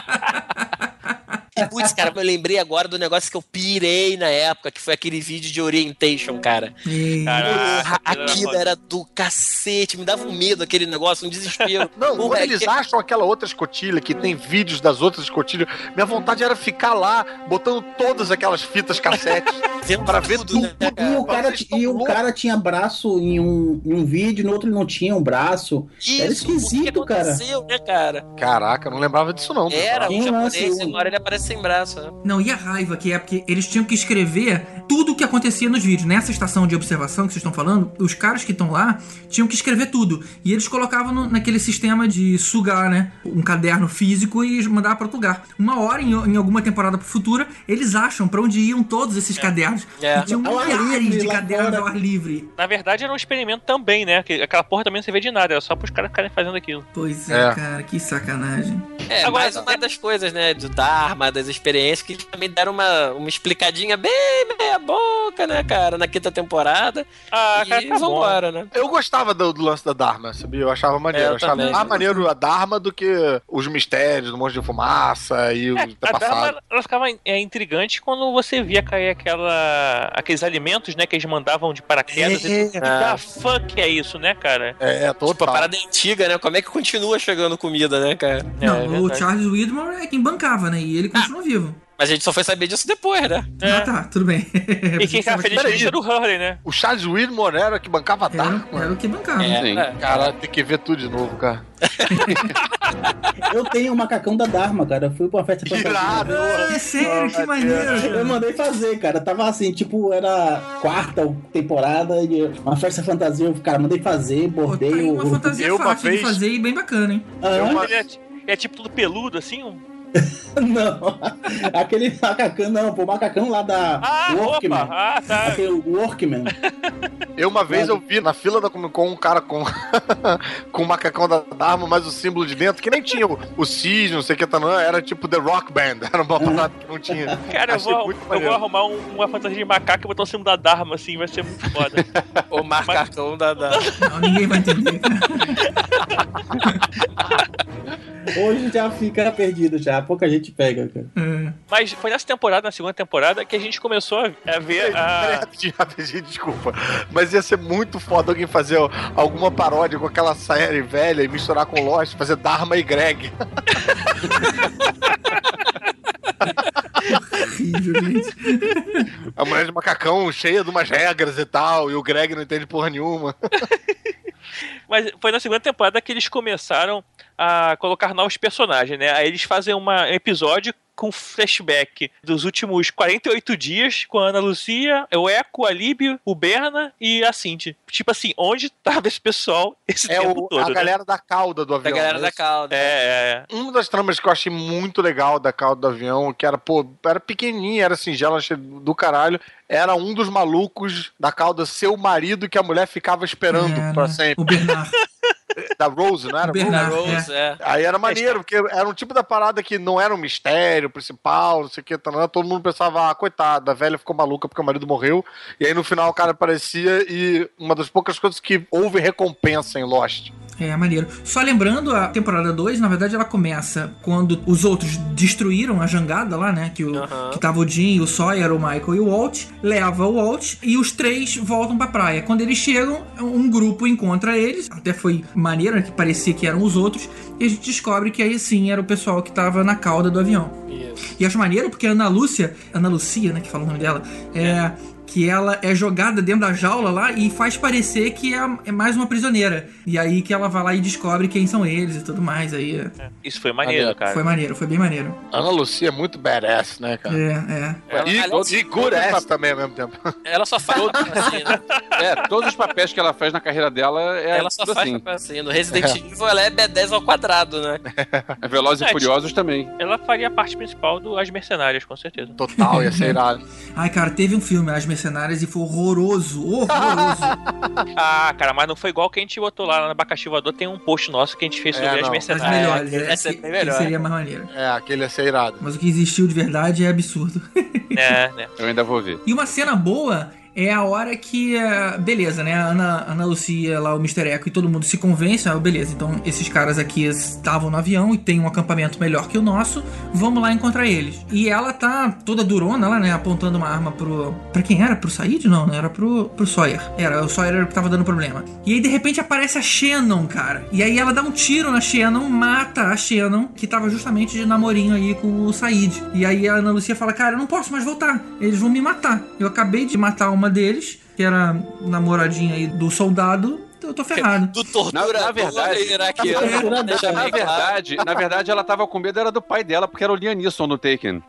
E, putz, cara, eu lembrei agora do negócio que eu pirei na época, que foi aquele vídeo de orientation, cara. Porra, Caraca, aquilo era do cacete, me dava um medo aquele negócio, um desespero. Não, Porra, quando é eles que- acham aquela outra escotilha que tem vídeos das outras escotilhas, minha vontade era ficar lá, botando todas aquelas fitas cassete pra ver tudo, tudo. né, E o cara, e o cara tinha braço em um, em um vídeo, no outro ele não tinha um braço. Era Isso, que esquisito, cara. né, cara? Caraca, eu não lembrava disso não. Era um japonês, agora ele aparece sem braço, né? Não, e a raiva que é porque eles tinham que escrever tudo o que acontecia nos vídeos. Nessa estação de observação que vocês estão falando, os caras que estão lá tinham que escrever tudo. E eles colocavam no- naquele sistema de sugar, né? Um caderno físico e mandar para outro lugar. Uma hora, em, em alguma temporada futura, eles acham pra onde iam todos esses cadernos. É. E tinham milhares livre, de cadernos ao ar livre. Na verdade, era um experimento também, né? Que aquela porra também não servia de nada, era só pros caras ficarem fazendo aquilo. Pois é, É. cara, que sacanagem. É, Agora- mais uma das coisas, né, do Dharma, das experiências, que também deram uma, uma explicadinha bem meia boca, né, cara, na quinta temporada. Ah, e cara, tá bom. vambora, né? Eu gostava do, do lance da Dharma, sabia? Eu achava maneiro. É, eu eu achava também. mais maneiro a Dharma do que os mistérios do monte de fumaça e o É, a antepassado. Dharma, ela ficava é, intrigante quando você via cair aquela, aqueles alimentos, né, que eles mandavam de paraquedas. É. E ah, fuck é isso, né, cara? É, Tipo, a total. parada é antiga, né? Como é que continua chegando comida, né, cara? É, Não, é o verdade. Charles Widmore é quem bancava, né? E ele continua vivo. Mas a gente só foi saber disso depois, né? É. Ah, tá, tudo bem. E quem ficava feliz era o Hurley, né? O Charles Widmore era que bancava a Dharma. Era, era o que bancava. É, Sim. é. Cara, tem que ver tudo de novo, cara. Eu tenho o macacão da Dharma, cara. Eu fui pra uma festa Irado! Ah, sério, que maneiro. Eu mandei fazer, cara. Tava assim, tipo, era quarta temporada, e uma festa fantasia. Eu, cara, mandei fazer, Pô, tá bordei aí o. uma fantasia Eu, uma fácil de vez- fazer e bem bacana, hein? É, é tipo tudo peludo, assim, um... Não, aquele macacão, não, pô, o macacão lá da Ah, Workman. opa! Ah, tá. Aquele Workman. Eu uma vez eu vi na fila da Comic Con um cara com, com o macacão da Dharma, mas o símbolo de dentro, que nem tinha o, o cisne, não sei o que, tá, não, era tipo The Rock Band. Era uma parada que não tinha. Cara, eu vou, eu maneiro. vou arrumar um- uma fantasia de macaco e botar o símbolo da Dharma, assim, vai ser muito foda. O macacão da, da... Não, ninguém vai entender. Hoje já fica perdido já, pouca gente pega, cara. É. Mas foi nessa temporada, na segunda temporada, que a gente começou a, ver a... rapidinho, rapidinho, desculpa. Mas ia ser muito foda alguém fazer alguma paródia com aquela série velha e misturar com Lost, fazer Dharma e Greg. Horrível, gente. A mulher de macacão cheia de umas regras e tal, e o Greg não entende porra nenhuma. Mas foi na segunda temporada que eles começaram a colocar novos personagens, né? Aí eles fazem uma, um episódio com flashback dos últimos 48 dias com a Ana Lucia, o Eco, a Líbio, o Berna e a Cindy. Tipo assim, onde tava esse pessoal esse É tempo o, todo? a né? galera da cauda do Da avião. galera né? da cauda. É, é. Uma das tramas que eu achei muito legal da cauda do avião, que era, pô, era pequenininha, era singela, achei do caralho, era um dos malucos da cauda ser o marido que a mulher ficava esperando Era pra sempre. O Bernard. Da Rose, não era? Bernard, Rose? Rose, é. Aí era maneiro, porque era um tipo da parada que não era um mistério principal, não sei o que, tá, todo mundo pensava, ah, coitada, a velha ficou maluca porque o marido morreu, e aí no final o cara aparecia e uma das poucas coisas que houve recompensa em Lost. É, maneiro. Só lembrando, a temporada 2, na verdade, ela começa quando os outros destruíram a jangada lá, né? Que, o, Aham. que tava o Jim, o Sawyer, o Michael e o Walt. Leva o Walt e os três voltam pra praia. Quando eles chegam, um grupo encontra eles. Até foi maneiro, né? Que parecia que eram os outros. E a gente descobre que aí sim era o pessoal que tava na cauda do avião. Isso. E acho maneiro porque a Ana Lúcia, Ana Lucia, né, que fala o nome dela, é que ela é jogada dentro da jaula lá e faz parecer que é, é mais uma prisioneira. E aí que ela vai lá e descobre quem são eles e tudo mais. Aí é, Isso foi maneiro, cara. foi maneiro, foi bem maneiro. Ana Lucia é muito badass, né, cara? É, é. Ela, E, aliás, e good ass também ao mesmo tempo. ela só faz assim, né? É, todos os papéis que ela faz na carreira dela é Ela só faz assim. papel assim. No Resident Evil ela é B10 ao quadrado, né? É Velozes É, e Furiosos também. Ela faria a parte principal do As Mercenárias, com certeza. Total, ia ser irado. Ai, cara, teve um filme, As Mercenárias, e foi horroroso, horroroso. Ah, cara, mas não foi igual que a gente botou lá no Abacaxi Voador. Tem um post nosso que a gente fez sobre É, As não. As Mercenárias. melhores, essa é, é melhor. seria mais maneiro. É, aquele ia ser irado. Mas o que existiu de verdade é absurdo. É, né? Eu ainda vou ver. E uma cena boa é a hora que, eh, beleza, né? A Ana, Ana Lucia, lá, o Mr. Echo e todo mundo se convence. Ah, beleza, então esses caras aqui estavam no avião e tem um acampamento melhor que o nosso. Vamos lá encontrar eles. E ela tá toda durona lá, né? Apontando uma arma pro. Pra quem era? Pro Said? Não, não era pro, pro Sawyer. Era, o Sawyer era o que tava dando problema. E aí, de repente, aparece a Shannon, cara. E aí ela dá um tiro na Shannon, mata a Shannon, que tava justamente de namorinho aí com o Said. E aí a Ana Lucia fala: Cara, eu não posso mais voltar. Eles vão me matar. Eu acabei de matar uma deles, que era namoradinha aí do soldado. Eu tô ferrado. Do torturador Na- na verdade- iraquiano. Na bem claro. verdade, na verdade, ela tava com medo era do pai dela, porque era o Liam Neeson no Taken.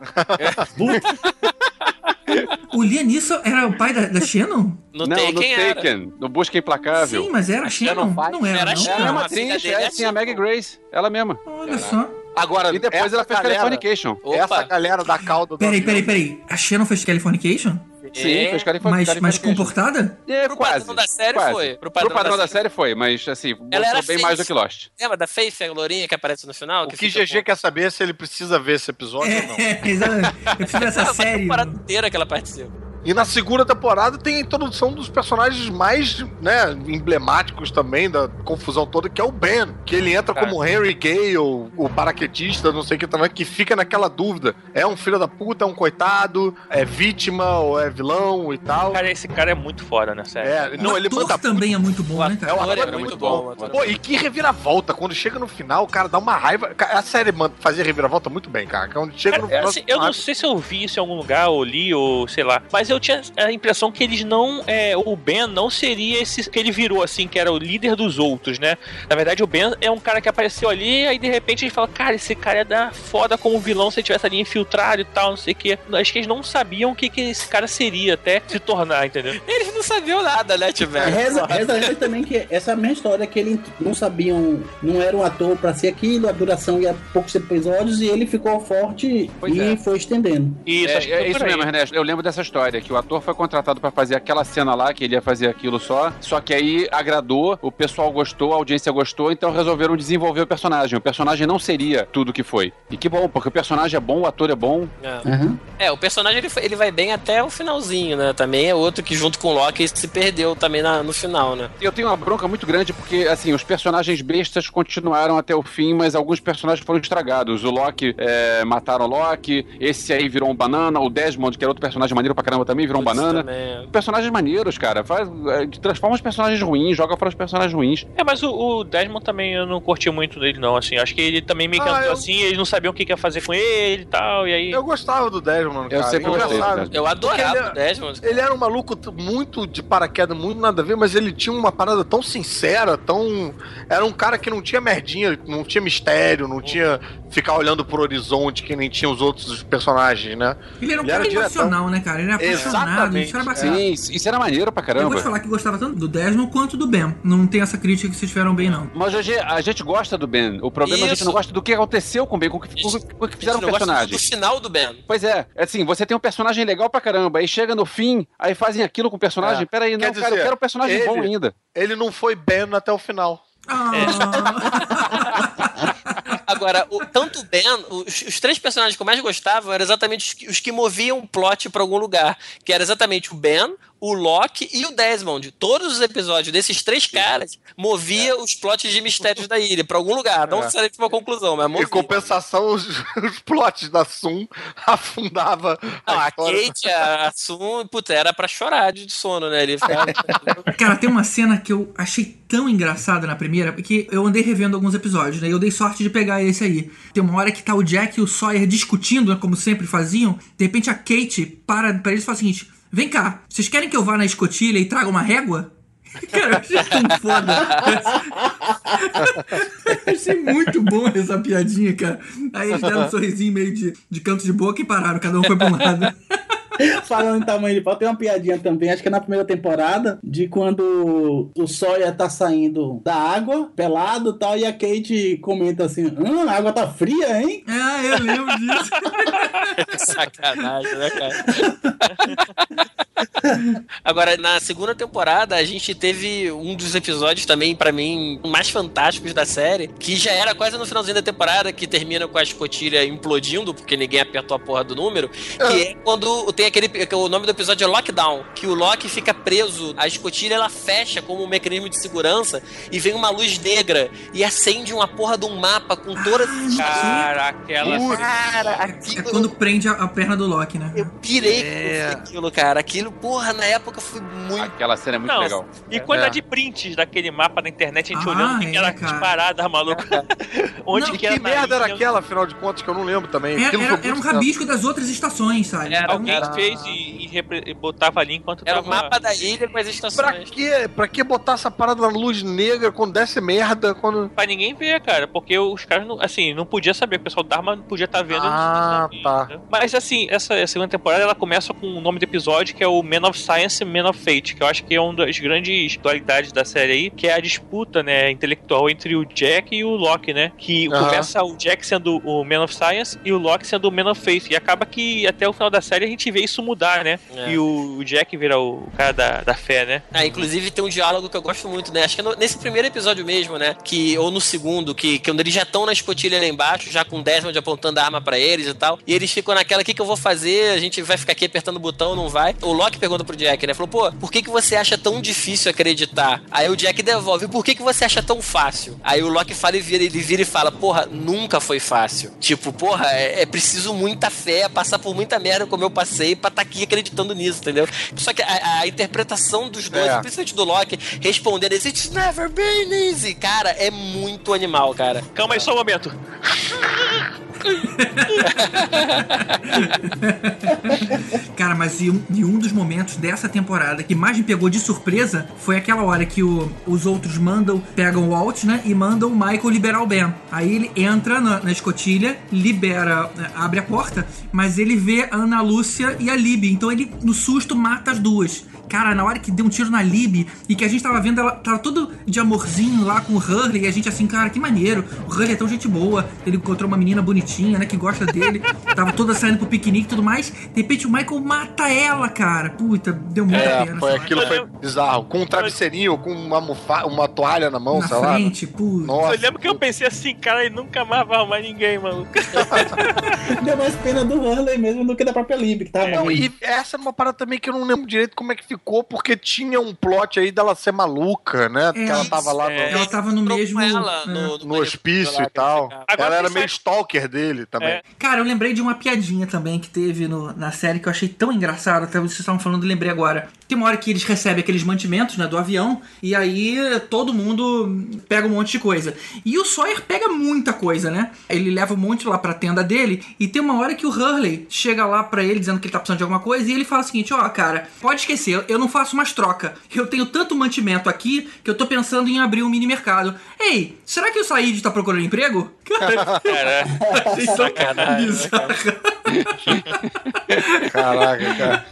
O Liam Neeson era o pai da, da Shannon? No não, no Taken era. Taken, no Busca Implacável. Sim, mas era a Shannon? Shannon Não era, era a não, É a Shannon. a atriz, dele é é sim, a assim, Maggie Grace. Ela mesma. Olha só. Agora, E depois ela fez galera- Californication. Opa. Essa galera da cauda do Peraí, peraí, peraí. A Shannon fez Californication? Sim, É. fez Californication. Mas, mas comportada? É, Pro quase. padrão da série quase. foi. Pro Pro padrão padrão, da da, série foi, mas assim, Ela era bem mais do face. que Lost. Lembra da Faith, a lourinha que aparece no final? O que fica GG quer saber é se ele precisa ver esse episódio ou não. É, exatamente. Eu preciso dessa Ela vai a série. temporada inteira que ela participa. E na segunda temporada tem a introdução dos personagens mais, né, emblemáticos também da confusão toda, que é o Ben. Que ele entra Cara. como Henry Gale, o paraquedista, não sei o que também, que fica naquela dúvida. É um filho da puta, é um coitado, é vítima ou é vilão e tal. Cara, esse cara é muito foda, né? Sério. É, O não, ele ator manda também é muito bom, né, É, o ator é é muito muito bom. bom, o é Pô, e que reviravolta. Quando chega no final, cara, dá uma raiva. A série fazia reviravolta muito bem, cara. Quando chega no Cara, final. assim, eu não sei se eu vi isso em algum lugar, ou li, ou sei lá. Mas eu tinha a impressão que eles não. É, o Ben não seria esse que ele virou, assim, que era o líder dos outros, né? Na verdade, o Ben é um cara que apareceu ali, aí de repente a gente fala, cara, esse cara é da foda como vilão se ele tivesse ali infiltrado e tal, não sei o quê. Acho que eles não sabiam o que, que esse cara seria até se tornar, entendeu? Eles não sabiam nada, né, Tiver? Reza, reza a lenda também que essa é a mesma história que ele não sabiam, não era um ator pra ser aquilo, a duração ia poucos episódios e ele ficou forte Pois e é. foi estendendo. Isso, É, acho que é isso mesmo, Ernesto. Eu lembro dessa história, que o ator foi contratado pra fazer aquela cena lá, que ele ia fazer aquilo só, só que aí agradou, o pessoal gostou, a audiência gostou, então resolveram desenvolver o personagem. O personagem não seria tudo que foi. E que bom, porque o personagem é bom, o ator é bom. É. Aham. É, o personagem ele, ele vai bem até o finalzinho, né? Também é outro que junto com o Loki se perdeu também na- no final, né? Eu tenho uma bronca muito grande porque, assim, os personagens bestas continuaram até o fim, mas alguns personagens foram estragados. O Loki, é, mataram o Loki, esse aí virou um banana, o Desmond, que era outro personagem maneiro pra caramba também, virou um Putz, banana. também é. Personagens maneiros, cara. Faz, é, transforma os personagens ruins, joga fora os personagens ruins. É, mas o, o Desmond também eu não curti muito dele, não, assim. Acho que ele também meio que Ah, andou eu- assim, eles não sabiam o que, ia fazer com ele e tal, e aí. Eu gostava do Desmond, Eu cara. sempre gostei. Eu adorava ele- o Desmond. Ele era um maluco muito de paraquedas, muito nada a ver, mas ele tinha uma parada tão sincera, tão. Era um cara que não tinha merdinha, não tinha mistério, não tinha ficar olhando pro horizonte que nem tinha os outros personagens, né? Ele era um cara diretão. emocional, né, cara? Ele era apaixonado, Exatamente. isso era bacana. Sim, isso era maneiro pra Eu caramba. vou te falar que gostava tanto do Desmond quanto do Ben. Não tem essa crítica que vocês tiveram bem, não. Mas hoje a gente gosta do Ben. O problema é que a gente Isso. não gosta do que aconteceu com o Ben, com o que, com o que- fizeram A com gente o não gosta personagem. do final do Ben. Pois é, é assim, você tem um personagem legal pra caramba, aí chega no fim, aí fazem aquilo com o personagem. É. Peraí, não, Quer cara, eu dizer, quero um personagem bom ele- ainda. Ele não foi Ben até o final. Ah, Agora, o- tanto o Ben, os, os três personagens que eu mais gostava eram exatamente os que, os que moviam o plot pra algum lugar. Que era exatamente o Ben, o Loki e o Desmond. Todos os episódios desses três caras movia os plots de mistérios da ilha pra algum lugar. Não É. necessariamente uma conclusão, mas Em movia. compensação, os, os plots da Sun afundava Não, a história. Kate, a Sun, puta, era pra chorar de sono, né? Ele ficava... Cara, tem uma cena que eu achei tão engraçada na primeira, porque eu andei revendo alguns episódios, né? E eu dei sorte de pegar esse aí. Tem uma hora que tá o Jack e o Sawyer discutindo, né, como sempre faziam. De repente a Kate para pra eles e fala o seguinte: Vem cá, vocês querem que eu vá na escotilha e traga uma régua? Cara, eu achei tão foda. Eu achei muito bom essa piadinha, cara. Aí eles deram um sorrisinho meio de, de canto de boca e pararam, cada um foi pra um lado. Falando em tamanho de pau, tem uma piadinha também, acho que é na primeira temporada, de quando o Sawyer tá saindo da água, pelado e tal, e a Kate comenta assim: hum, a água tá fria, hein? Ah, eu lembro disso. Sacanagem, né, cara? Agora, na segunda temporada, a gente teve um dos episódios também, pra mim, mais fantásticos da série, que já era quase no finalzinho da temporada, que termina com a escotilha implodindo, porque ninguém apertou a porra do número, que é quando tem aquele. que O nome do episódio é Lockdown, que o Loki fica preso, a escotilha ela fecha como um mecanismo de segurança e vem uma luz negra e acende uma porra de um mapa com todas as. Cara, aquela. Cara, É aquilo. quando prende a, a perna do Loki, né? Eu pirei É. com aquilo, cara. Aquilo, porra, na época foi muito. Aquela cena é muito Não, legal. E quantidade É. de prints daquele mapa na internet, a gente Ah, olhando que é, que era cara. as paradas, maluco. Onde Não, que Que era na merda era aquela, afinal de contas, que eu não lembro também. Era, era, era um rabisco das outras estações, sabe? Era alguém Era- fez e, e e botava ali enquanto Era o tava... mapa da ilha com as Pra estações. que, pra que botar essa parada na luz negra quando desse merda? Quando... Pra ninguém ver, cara, porque os caras, não, assim, não podia saber, o pessoal da arma não podia estar vendo. Ah, tá. né? Mas, assim, essa segunda temporada, ela começa com o nome do episódio, que é o Man of Science e Man of Fate, que eu acho que é uma das grandes dualidades da série aí, que é a disputa, né, intelectual entre o Jack e o Loki, né, que Aham. começa o Jack sendo o Man of Science e o Loki sendo o Man of Faith, e acaba que até o final da série a gente vê isso mudar, né, É. e o, o Jack vira o cara da, da fé, né. Ah, inclusive tem um diálogo que eu gosto muito, né? Acho que é no- nesse primeiro episódio mesmo, né? Que, ou no segundo, que, que quando eles já estão na escotilha lá embaixo, já com o Desmond apontando a arma pra eles e tal. E eles ficam naquela, o que, que eu vou fazer? A gente vai ficar aqui apertando o botão, não vai? O Loki pergunta pro Jack, né? Falou, pô, por que, que você acha tão difícil acreditar? Aí o Jack devolve, por que, que você acha tão fácil? Aí o Loki fala e vira, ele vira e fala, porra, nunca foi fácil. Tipo, porra, é, é preciso muita fé, passar por muita merda como eu passei pra estar aqui acreditando nisso, entendeu? Só que a, a interpretação dos dois, É. principalmente do Loki, respondendo esse It's never been easy, cara, é muito animal, cara. Calma aí, só um momento. Cara, mas e um, e um dos momentos dessa temporada que mais me pegou de surpresa foi aquela hora que o- os outros mandam, pegam o Walt, né? E mandam o Michael liberar o Ben. Aí ele entra na, na escotilha, libera, né, abre a porta, mas ele vê a Ana Lúcia e a Lib. Então ele, no susto, mata as duas. Cara, na hora que deu um tiro na Lib e que a gente tava vendo, ela tava todo de amorzinho lá com o Hurley, e a gente assim, cara, que maneiro. O Hurley é tão gente boa. Ele encontrou uma menina bonitinha, né, que gosta dele. tava toda saindo pro piquenique e tudo mais. De repente o Michael mata ela, cara. Puta, deu muita É, pena. foi, aquilo foi bizarro. Com um travesseirinho, com uma, almofa- uma toalha na mão, na sei lá. frente, puta. Nossa. Eu lembro que eu pensei assim, cara, ele nunca mais vai arrumar ninguém, maluco. Deu mais pena do Hurley mesmo do que da própria Lib, que tava Não, e essa era uma parada também que eu não lembro direito como é que ficou, porque tinha um plot aí dela ser maluca, né? Porque ela tava lá no, É. Ela tava no mesmo. ela é. no, no hospício e tal. Agora ela era meio sabe- stalker dele também. É. Cara, eu lembrei de uma piadinha também que teve no- na série que eu achei tão engraçado, até vocês estavam falando, lembrei agora. Tem uma hora que eles recebem aqueles mantimentos, né, do avião, e aí todo mundo pega um monte de coisa. E o Sawyer pega muita coisa, né? Ele leva um monte lá pra tenda dele, e tem uma hora que o Hurley chega lá pra ele dizendo que ele tá precisando de alguma coisa, e ele fala o seguinte: ó, cara, pode esquecer, eu não faço mais troca. Eu tenho tanto mantimento aqui que eu tô pensando em abrir um mini mercado. Ei, será que o Said tá procurando emprego? Cara, achei tão Sacanagem, bizarro. Caraca, cara.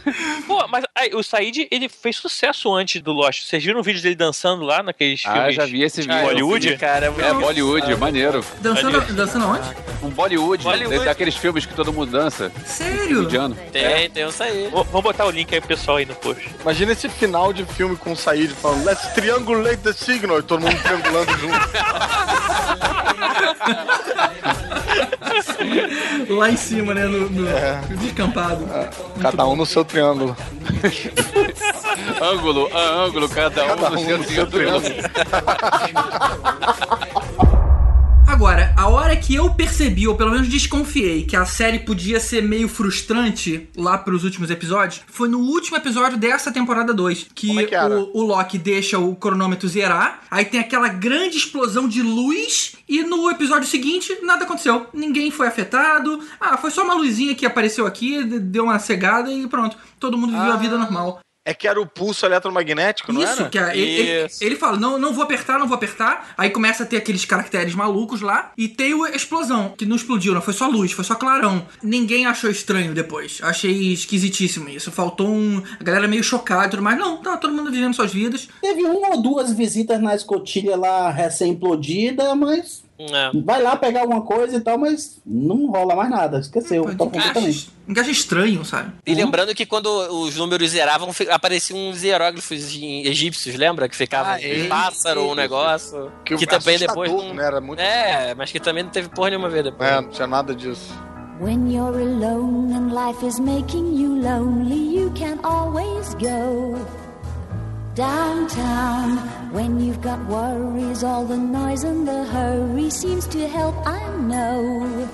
Pô, mas aí, o Said, ele fez sucesso antes do Lost. Vocês viram o vídeo dele dançando lá naqueles Ah, filmes já vi esse vídeo. Bollywood? Cara, É Bollywood, maneiro. Dançando, dançando aonde? Um Bollywood, Bollywood. daqueles filmes que todo mundo dança. Sério? Indiano. tem, tem um. Vou- Vamos botar o link aí pro pessoal aí no post. Imagina esse final de filme com o Said falando Let's triangulate the signal e todo mundo triangulando junto. Lá em cima, né? No, no, no descampado. Cada um no seu triângulo. Ângulo, a ângulo, cada um Cada no um seu no seu triângulo. Agora, a hora que eu percebi, ou pelo menos desconfiei, que a série podia ser meio frustrante lá pros últimos episódios, foi no último episódio dessa temporada 2. Que, é que o, o Loki deixa o cronômetro zerar, aí tem aquela grande explosão de luz, e no episódio seguinte, nada aconteceu. Ninguém foi afetado. Ah, foi só uma luzinha que apareceu aqui, deu uma cegada e pronto. Todo mundo viveu a vida normal. É que era o pulso eletromagnético, não Isso, era? que é, ele, ele- Isso. ele fala, não, não vou apertar, não vou apertar. Aí começa a ter aqueles caracteres malucos lá. E tem a explosão, que não explodiu, não foi só luz, foi só clarão. Ninguém achou estranho depois. Achei esquisitíssimo isso. Faltou um. A galera meio chocada e tudo mais. Não, tá todo mundo vivendo suas vidas. Teve uma ou duas visitas na escotilha lá recém-implodida, mas É. vai lá pegar alguma coisa e tal, mas não rola mais nada. Esqueceu, Pô, tá completamente. acha estranho, sabe? E lembrando que quando os números zeravam, apareciam uns hieróglifos em egípcios, lembra? Que ficavam Ah, é. um pássaro, um negócio. Que, Que também depois. né? Era muito- É, mas que também não teve porra nenhuma vez depois. É, não tinha nada disso. When you're alone and life is making you lonely, you can always go downtown. When you've got worries, all the noise and the hurry seems to help, I know.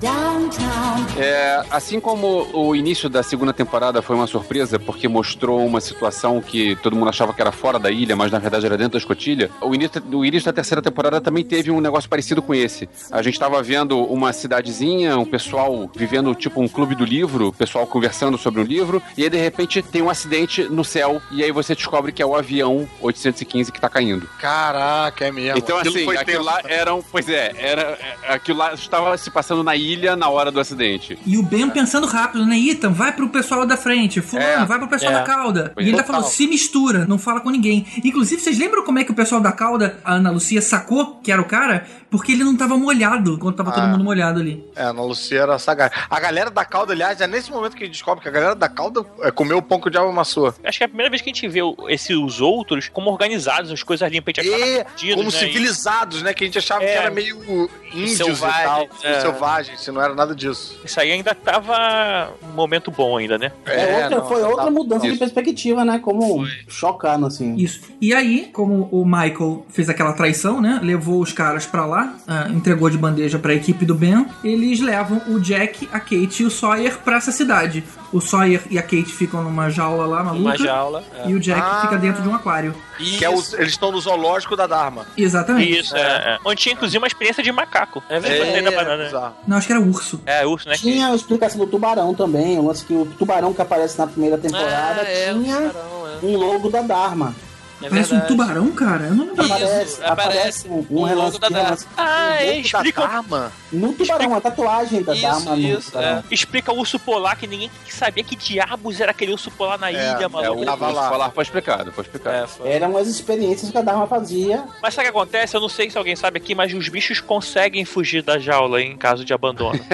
Downtown. É, assim como o início da segunda temporada foi uma surpresa, porque mostrou uma situação que todo mundo achava que era fora da ilha, mas na verdade era dentro da escotilha, o início, o início da terceira temporada também teve um negócio parecido com esse. A gente estava vendo uma cidadezinha, um pessoal vivendo tipo um clube do livro, o pessoal conversando sobre um livro, e aí de repente tem um acidente no céu, e aí você descobre que é o avião 815 que tá caindo. Caraca, é mesmo. Então, Aquilo assim, aquilo tenso. lá eram. Pois é, era, é, aquilo lá estava se passando na ilha na hora do acidente. E o Ben pensando rápido, né? Ethan, vai pro pessoal da frente. Fulano, É. vai pro pessoal É. da cauda. Pois E ele tá falando, se mistura, não fala com ninguém. Inclusive, vocês lembram como é que o pessoal da cauda, a Ana Lucia, sacou que era o cara? Porque ele não tava molhado, quando tava todo Ah. mundo molhado ali. É, a Ana Lucia era sagaz. A galera da cauda, aliás, é nesse momento que a gente descobre que a galera da cauda é, comeu o pão que o diabo amassou. Acho que é a primeira vez que a gente vê esse, os outros como organizados, as coisas limpas. A gente achava E perdidos, como né? civilizados, né? Que a gente achava É. que era meio índios Selvagem, e tal. é. Selvagens, se não era nada disso. Isso aí ainda tava um momento bom ainda, né? É, outra, não, foi outra tá- mudança de Isso. perspectiva, né? Como chocando, assim. Isso. E aí, como o Michael fez aquela traição, né? Levou os caras pra lá, ah, entregou de bandeja pra equipe do Ben. Eles levam o Jack, a Kate e o Sawyer pra essa cidade. O Sawyer e a Kate ficam numa jaula lá, maluca. Uma jaula. é. E o Jack Ah. fica dentro de um aquário. Que é o- eles estão no zoológico da Dharma. Exatamente. Isso, é. é. Onde tinha inclusive uma experiência de macaco. É verdade. Gostei da banana. Não, acho que era urso. É, urso, né? Tinha a explicação do tubarão também. O lance que o tubarão que aparece na primeira temporada Ah, é, tinha tubarão, é. um logo da Dharma. É Parece um tubarão, cara? Eu não lembro. Aparece, aparece aparece um, o logo relance, da Dharma. Ah, é, da explica, Dharma. no tubarão, a tatuagem da Isso, Dharma isso, é. explica o urso polar que ninguém sabia que diabos era aquele urso polar na ilha, é, É, maluco. o tava o lá. falar foi explicado, foi explicado. É, foi. Eram as experiências que a Dharma fazia. Mas sabe o que acontece? Eu não sei se alguém sabe aqui, mas os bichos conseguem fugir da jaula em caso de abandono.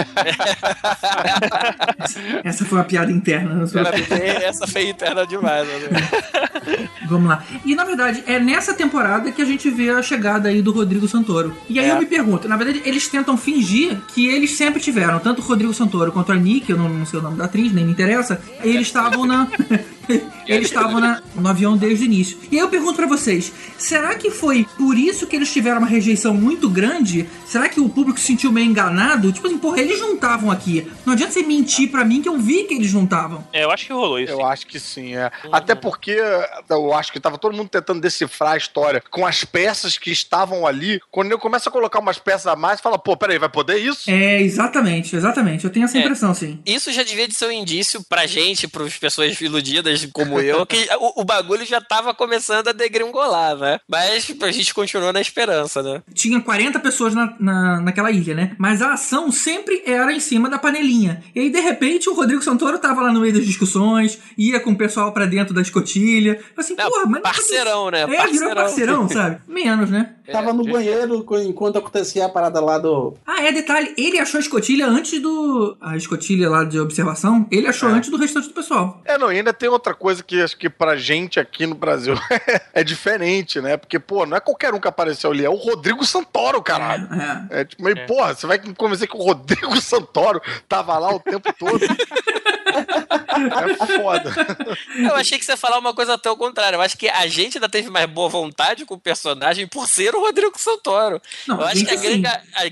Essa foi uma piada interna. não foi? Era bem- essa foi interna demais, né? Vamos lá. E na verdade, é nessa temporada que a gente vê a chegada aí do Rodrigo Santoro. E aí É. eu me pergunto, na verdade, eles tentam fingir que eles sempre tiveram, tanto o Rodrigo Santoro quanto a Nick, eu não, não sei o nome da atriz, nem me interessa, eles estavam na. Eles estavam na- no avião desde o início. E aí eu pergunto pra vocês: será que foi por isso que eles tiveram uma rejeição muito grande? Será que o público se sentiu meio enganado? Tipo assim, porra, eles não estavam aqui. Não adianta você mentir pra mim que eu vi que eles não estavam. É, eu acho que rolou isso. Eu acho que sim, é. Até porque eu acho que tava todo mundo tentando decifrar a história com as peças que estavam ali. Quando eu começo a colocar umas peças a mais, fala, pô, peraí, vai poder isso? É, exatamente, exatamente. Eu tenho essa É. impressão, sim. Isso já devia de ser um indício pra gente, pras pessoas iludidas como eu, que o, o bagulho já tava começando a degringolar, né? Mas a gente continuou na esperança, né? Tinha 40 pessoas na, na, naquela ilha, né? Mas a ação sempre era em cima da panelinha. E aí, de repente, o Rodrigo Santoro tava lá no meio das discussões, ia com o pessoal pra dentro da escotilha. Assim, Não, porra, mas. parceirão, né? É, virou parceirão, sabe? Menos, né? Tava no banheiro enquanto acontecia a parada lá do. Ah, é, detalhe, ele achou a escotilha antes do. A escotilha lá de observação, ele achou antes do restante do pessoal. É, não, e ainda tem outra coisa que acho que pra gente aqui no Brasil é diferente, né? Porque, pô, não é qualquer um que apareceu ali, é o Rodrigo Santoro, caralho. É. É tipo, meio, porra, você vai me convencer que o Rodrigo Santoro tava lá o tempo todo. é foda. Eu achei que você ia falar uma coisa até o contrário. Eu acho que a gente ainda teve mais boa vontade com o personagem por ser o Rodrigo Santoro. Não, eu a acho que a, sim. gringa, a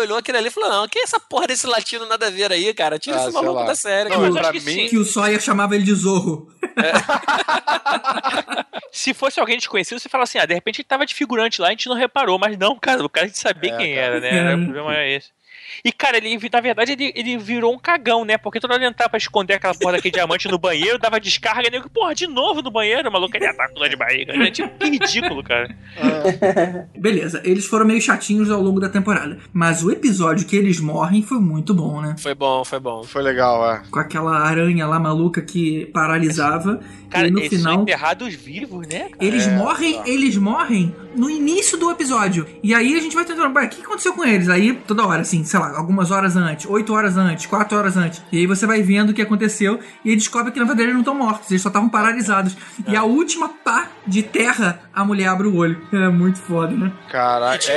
olhou aquilo ali e falou: não, que essa porra desse latino nada a ver aí, cara? Tira Ah, esse maluco lá. da série. Não, cara. que mim-. Que o Sawyer chamava ele de Zorro. Se fosse alguém desconhecido, você fala assim, ah, de repente ele tava de figurante lá, a gente não reparou, mas não, cara, o cara a gente sabia É, quem cara. era, né? É. O problema é esse. E, cara, ele, na verdade, ele, ele virou um cagão, né? Porque toda hora ele entrava pra esconder aquela porra daquele diamante no banheiro, dava descarga, e nego, porra, de novo no banheiro, o maluco, ele ataca com dor de barriga. né? Tipo, que ridículo, cara. Beleza, eles foram meio chatinhos ao longo da temporada. Mas o episódio que eles morrem foi muito bom, né? Foi bom, foi bom. Foi legal, é. Com aquela aranha lá maluca que paralisava. Cara, e no eles são final. enterrados vivos, né? cara? Eles É, morrem, tá. eles morrem no início do episódio. E aí a gente vai tentando, "Ué, o que aconteceu com eles? Aí, toda hora, assim, sei lá, algumas horas antes, 8 horas antes, 4 horas antes. E aí você vai vendo o que aconteceu e aí descobre que na verdade eles não estão mortos, eles só estavam paralisados. E É. a última pá de terra, a mulher abre o olho. É muito foda, né? E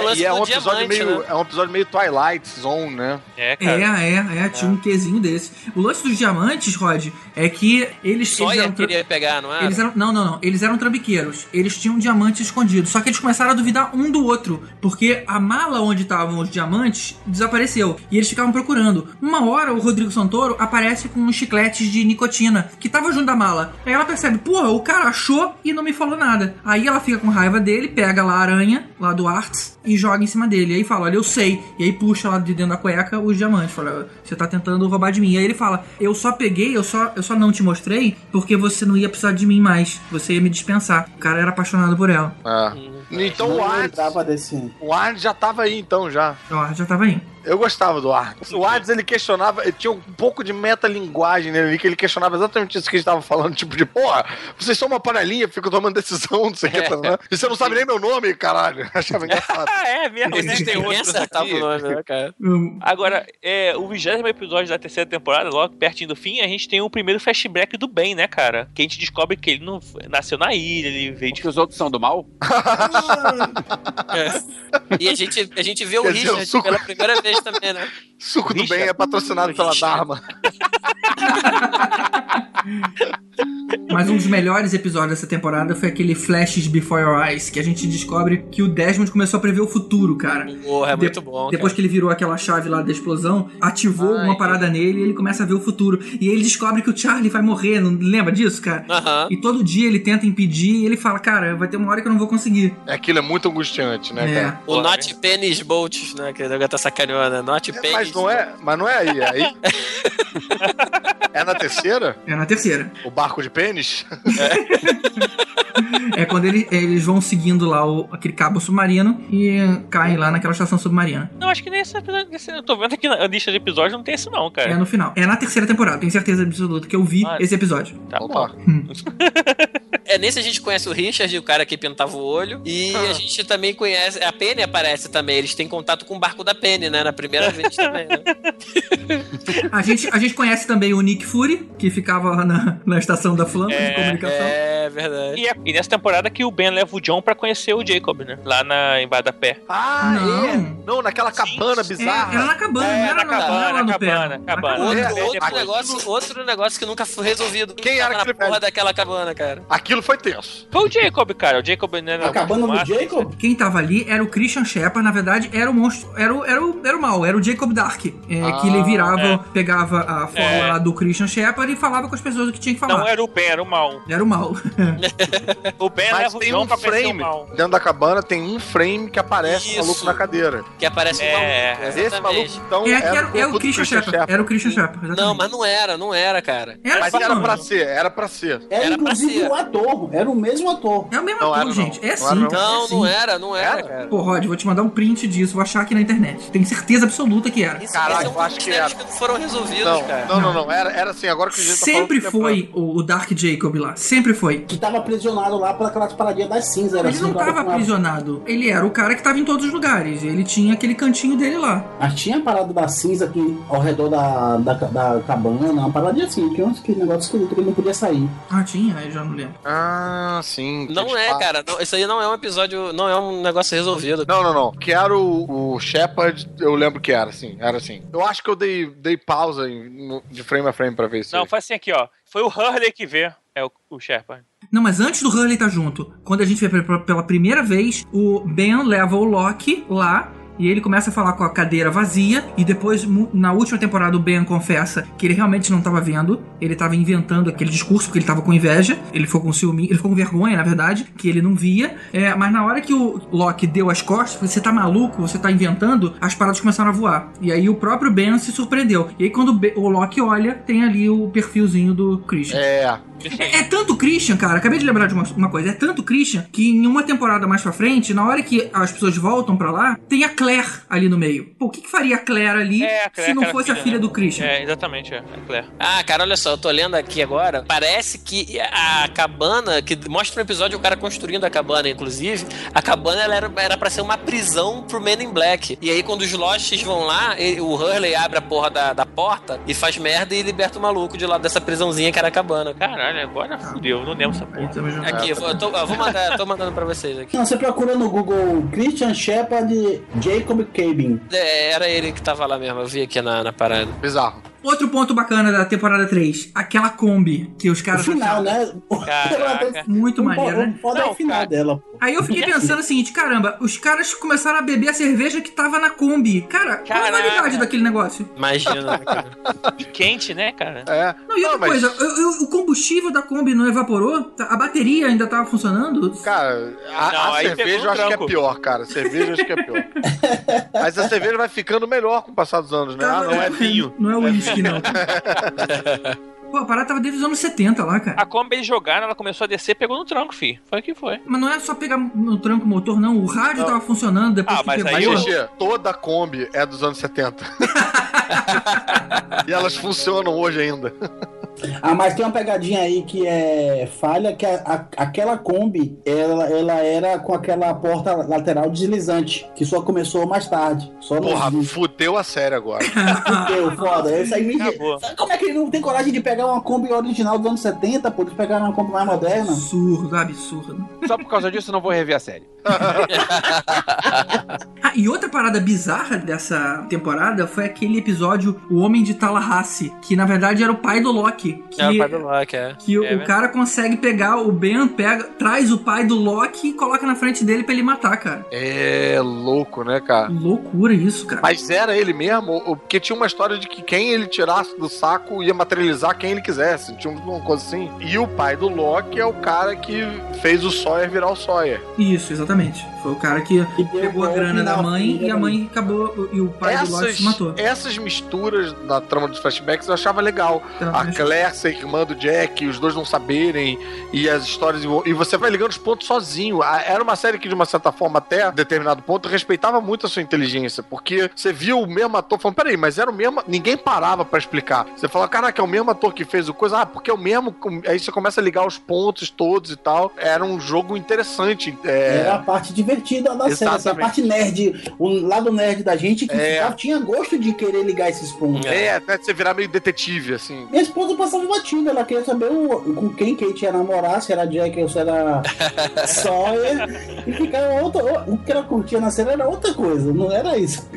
o É, e é um episódio diamante, meio. né? É um episódio meio Twilight Zone, né? É, É, cara. é, é, tinha um quesinho desse. O lance dos diamantes, Rod, é que eles. eles Sawyer eram tra- queria pegar, não é? Eles eram, não, não, não. Eles eram trambiqueiros. Eles tinham diamantes escondidos. Só que eles começaram a duvidar um do outro. Porque a mala onde estavam os diamantes desapareceu. E eles ficavam procurando. Uma hora, o Rodrigo Santoro aparece com uns chicletes de nicotina. Que tava junto da mala. Aí ela percebe, porra, o cara achou e não me falou nada. Aí ela fica com raiva dele, pega lá a aranha, lá do Arts, e joga em cima dele. Aí fala, olha, eu sei. E aí puxa lá de dentro da cueca os diamantes. Fala, você tá tentando roubar de mim. Aí ele fala, eu só peguei, eu só, eu só não te mostrei porque você não ia precisar de mim mais. Você ia me dispensar. O cara era apaixonado por ela. É. Então o não desse. o Arnes já tava aí então já. O Art já tava aí. Eu gostava do Arnes. O Arnes, ele questionava, ele tinha um pouco de metalinguagem nele ali, que ele questionava exatamente isso que a gente tava falando, tipo de, porra, vocês são uma panelinha, ficam tomando decisão, não sei o que, tá, né? E você não sabe nem meu nome, caralho. Achava engraçado. Ah, é mesmo, né? Existem Tem quem outros aqui. o nome, né, cara? Hum, Agora, é, o vigésimo episódio da terceira temporada, logo pertinho do fim, a gente tem o primeiro flashback do Ben, né, cara? Que a gente descobre que ele não nasceu na ilha, ele veio de Porque os outros são do mal? É. E a gente, a gente vê o Quer dizer, o Richard suco- pela primeira vez também, né? Suco do. Bem é patrocinado pela. Dharma. Mas um dos melhores episódios dessa temporada foi aquele Flashes Before Your Eyes, que a gente descobre que o Desmond começou a prever o futuro, cara. Porra, é De- muito bom. Depois cara. que ele virou aquela chave lá da explosão, ativou Ai, uma parada nele e ele começa a ver o futuro. E aí ele descobre que o Charlie vai morrer, não lembra disso, cara? Aham. E todo dia ele tenta impedir e ele fala, cara, vai ter uma hora que eu não vou conseguir. Aquilo é muito angustiante, né, É. cara? O Porra, Not Penis Bolt, né? Que o negócio tá sacaneando, né? Not Penis. Mas não é, mas não é aí, é aí. É na terceira? É na terceira. O barco de pênis? É quando ele- eles vão seguindo lá o- aquele cabo submarino e caem lá naquela estação submarina. Não, acho que nesse episódio. nesse- eu tô vendo aqui na lista de episódios, não tem esse, não, É cara. no final. É na terceira temporada, tenho certeza absoluta que eu vi Ah. esse episódio. Tá Opa. bom. É nesse a gente conhece o Richard, o cara que pintava o olho. E Ah. a gente também conhece. A Penny aparece também. Eles têm contato com o barco da Penny, né? Na primeira vez também, né? A gente, a gente conhece também o Nick Fury, que ficava lá na, na estação da Flama de comunicação. É verdade. E, é- e nessa temporada que o Ben leva o John pra conhecer o Jacob, né? Lá na, em Badapé. Ah, Não. é. Não, naquela cabana É, bizarra. era na cabana, não era, na não era cabana, lá no cabana, pé. cabana. Outro, É, outro negócio, outro negócio que nunca foi resolvido. Quem era na aquele porra daquela cabana, cara? Aquilo foi tenso. Foi o Jacob, cara. O Jacob né, A cabana do Jacob? Quem tava ali era o Christian Shepard, na verdade, era o monstro, era o, era o, era o mal, era o Jacob Dark. é, que ele virava, é. pegava a forma É. lá do Christian Shepard e falava com as pessoas o que tinha que falar. Não era o Ben, era o mal. Era o mal. O Ben Mas leva o tem John um pra o frame. mal. Dentro da cabana tem um frame que aparece o maluco na cadeira. Que aparece É, maluco. Esse maluco, então, É, era, era, o era o Christian Shepard. Era o Christian Shepard. Não, mas não era, não era, cara. Era Mas sim, era pra ser, era pra ser. Era, Era inclusive ser. o ator, era o mesmo ator. É o mesmo Não ator, era, não. gente. É Não sim, era, não. cara. Não, é não sim. era, não era, cara. Pô, Rod, vou te mandar um print disso, vou achar aqui na internet. Tenho certeza absoluta que era. Esse é eu acho que era. que não foram resolvidos, Não, cara. não, não, não. Era, era assim, agora que a gente tá Sempre falando, foi o, o Dark Jacob lá. Sempre foi. Que tava aprisionado lá por aquelas paradinhas das cinzas. Ele assim, não tava a- aprisionado. Ele era o cara que tava em todos os lugares. Ele tinha aquele cantinho dele lá. Mas tinha a parada da cinza aqui ao redor da, da, da cabana, uma paradinha assim, que uns que negócio esquisito que ele não podia sair. Ah, tinha? Eu já não lembro. Ah, sim. Não é, falam. cara. Não, isso aí não é um episódio, não é um negócio resolvido. Não, não, não. Que era o, o Shepard, eu lembro que era assim. Era assim. Eu acho que eu dei, dei pausa em- no- de frame a frame pra ver isso. Não, aí. foi assim aqui, ó. Foi o Hurley que vê. É o, o Shepard. Não, mas antes do Hurley tá junto, quando a gente vê pela primeira vez, o Ben leva o Loki lá. E ele começa a falar com a cadeira vazia. E depois, na última temporada, o Ben confessa que ele realmente não tava vendo. Ele tava inventando aquele discurso porque ele tava com inveja. Ele ficou com ciúme. Ele ficou com vergonha, na verdade, que ele não via. É, mas na hora que o Loki deu as costas, você tá maluco, você tá inventando, as paradas começaram a voar. E aí o próprio Ben se surpreendeu. E aí quando o, Ben- o Loki olha, tem ali o perfilzinho do Christian. É. É, é tanto Christian, cara. Acabei de lembrar de uma, uma coisa. É tanto Christian que em uma temporada mais pra frente, na hora que as pessoas voltam pra lá, tem a Claire ali no meio. Pô, o que, que faria a Claire ali É, a Claire, se não fosse a filha, filha né? do Christian? É, exatamente, é. É Claire. Ah, cara, olha só, eu tô lendo aqui agora. Parece que a cabana, que mostra no episódio o cara construindo a cabana, inclusive, a cabana ela era, era pra ser uma prisão pro Men in Black. E aí, quando os Losts vão lá, ele- o Hurley abre a porra da, da porta e faz merda e liberta o maluco de lá dessa prisãozinha que era a cabana. Caralho, agora fudeu. Não lembro essa porra. Aqui, eu tô, eu vou mandar, tô mandando pra vocês aqui. Não, você procura no Google Christian Shepard Jacob Cabin. É, era ele que tava lá mesmo, eu vi aqui na, na parada. Bizarro. Outro ponto bacana da temporada 3, aquela Kombi que os O caras final, acharam né? Caraca. muito Um maneiro, né? é Não, o final cara. dela, pô. Aí eu fiquei pensando o seguinte, caramba, os caras começaram a beber a cerveja que tava na Kombi. Cara, qual a Caraca. novidade daquele negócio? Imagina, né, cara? E quente, né, cara? É. Não, e outra mas, coisa, eu- eu- o combustível da Kombi não evaporou? A bateria ainda tava funcionando? Cara, a, Não, a aí pegou cerveja eu acho que é pior, cara. Cerveja eu acho que é pior. Mas a cerveja vai ficando melhor com o passar dos anos, né? Ah, não é vinho. Não é uísque, não. Pô, a parada tava desde os anos 70 lá, cara. A Kombi eles jogaram, ela começou a descer, pegou no tranco, fi. Foi o que foi. Mas não é só pegar no tranco o motor, não. O rádio Não. tava funcionando depois Ah, que mas pegou. Mas, aí eu- GG, toda Kombi é dos anos 70. e elas funcionam hoje ainda. Ah, mas tem uma pegadinha aí que é falha, que a, a- aquela Kombi, ela, ela era com aquela porta lateral deslizante, que só começou mais tarde. Só Porra, vídeo. fudeu a série agora. Fudeu, foda. Isso aí me... Acabou. Sabe como é que ele não tem coragem de pegar uma Kombi original dos anos 70, pô? Eles pegaram uma Kombi mais moderna? Absurdo, absurdo. Só por causa disso eu não vou rever a série. Ah, e outra parada bizarra dessa temporada foi aquele episódio O Homem de Tallahassee, que na verdade era o pai do Loki. Que, É o pai do Loki, é. que É o verdade. cara consegue pegar o Ben, pega, traz o pai do Loki e coloca na frente dele pra ele matar, cara. É louco, né, cara? Loucura isso, cara. Mas era ele mesmo? Ou- Porque tinha uma história de que quem ele tirasse do saco ia materializar quem ele quisesse. Tinha uma coisa assim. E o pai do Loki é o cara que fez o Sawyer virar o Sawyer. Isso, exatamente. Foi o cara que E pegou a grana da mãe e a mãe acabou. E o pai do Loki Essas, se matou. essas misturas na trama dos flashbacks eu achava legal. Então, A mas- Claire ser irmã do Jack, e os dois não saberem, e as histórias. E você vai ligando os pontos sozinho. Era uma série que, de uma certa forma, até determinado ponto, respeitava muito a sua inteligência, porque você viu o mesmo ator falando, peraí, mas era o mesmo. Ninguém parava pra explicar. Você fala, caraca, é o mesmo ator que fez o coisa, ah, porque é o mesmo. Aí você começa a ligar os pontos todos e tal. Era um jogo interessante. é, Era a parte divertida da série, essa Exatamente. parte nerd, o lado nerd da gente que É. ficava- tinha gosto de querer ligar esses pontos. É, até você virar meio detetive, assim. Minha esposa passava batida, ela queria saber o- com quem Kate ia namorar, se era Jack ou se era Sawyer. E ficava outra. O que ela curtia na série era outra coisa, não era isso.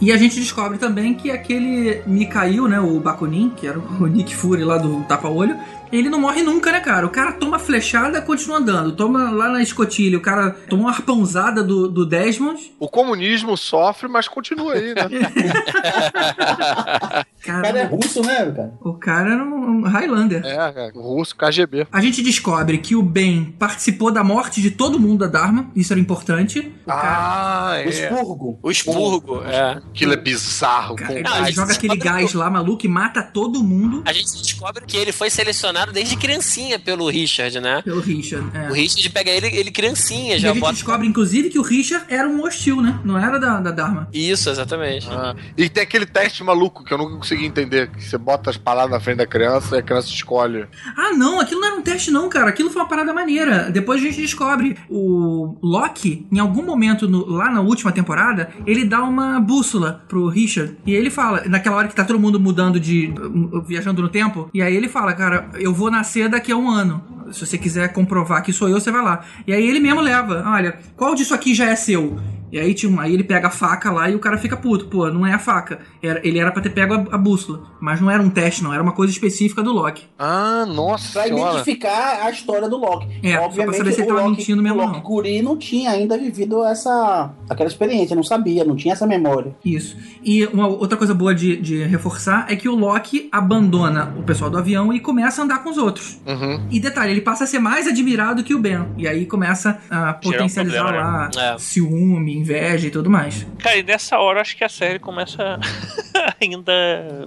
E a gente descobre também que aquele Mikhail, né, o Bakunin, que era o Nick Fury lá do tapa-olho, ele não morre nunca, né, cara? O cara toma flechada e continua andando. Toma lá na escotilha, o cara tomou uma arpãozada do, do Desmond. O comunismo sofre, mas continua aí, né? O cara é russo, né, cara? O cara era um Highlander. É, cara, o russo, KGB. A gente descobre que o Ben participou da morte de todo mundo da Dharma, isso era importante. O Ah, é. O expurgo. O expurgo, é. Aquilo é bizarro. cara, com- ele Ah, joga aquele gás lá maluco e mata todo mundo A gente descobre que ele foi selecionado desde criancinha pelo Richard, né? pelo Richard. é. O Richard pega ele, ele criancinha, E já a gente bota. descobre, inclusive, que o Richard era um hostil, né? Não era da, da Dharma. Isso, exatamente. Ah, e tem aquele teste maluco que eu nunca consegui entender. Que você bota as palavras na frente da criança e a criança escolhe. Ah, não, aquilo não era um teste, não, cara. Aquilo foi uma parada maneira. Depois a gente descobre. O Loki, em algum momento no- lá na última temporada, ele dá uma bússola pro Richard. E ele fala, naquela hora que tá todo mundo mudando de. viajando no tempo. E aí ele fala, cara, eu vou nascer daqui a um ano. Se você quiser comprovar que sou eu, você vai lá. E aí ele mesmo leva. Olha, qual disso aqui já é seu? E aí, um, aí ele pega a faca lá e o cara fica puto. Pô, não é a faca. Ele era pra ter pego a, a bússola. Mas não era um teste, não. Era uma coisa específica do Loki. Ah, nossa Pra identificar a história do Loki. É, só pra Obviamente, saber se ele tava Loki, mentindo mesmo o Loki não. Guri não tinha ainda vivido essa aquela experiência, não sabia, não tinha essa memória. Isso. E uma outra coisa boa de, de reforçar é que o Loki abandona o pessoal do avião e começa a andar com os outros. Uhum. E detalhe, ele passa a ser mais admirado que o Ben. E aí começa a potencializar problema, lá né? É. ciúme, inveja e tudo mais. Cara, e nessa hora eu acho que a série começa ainda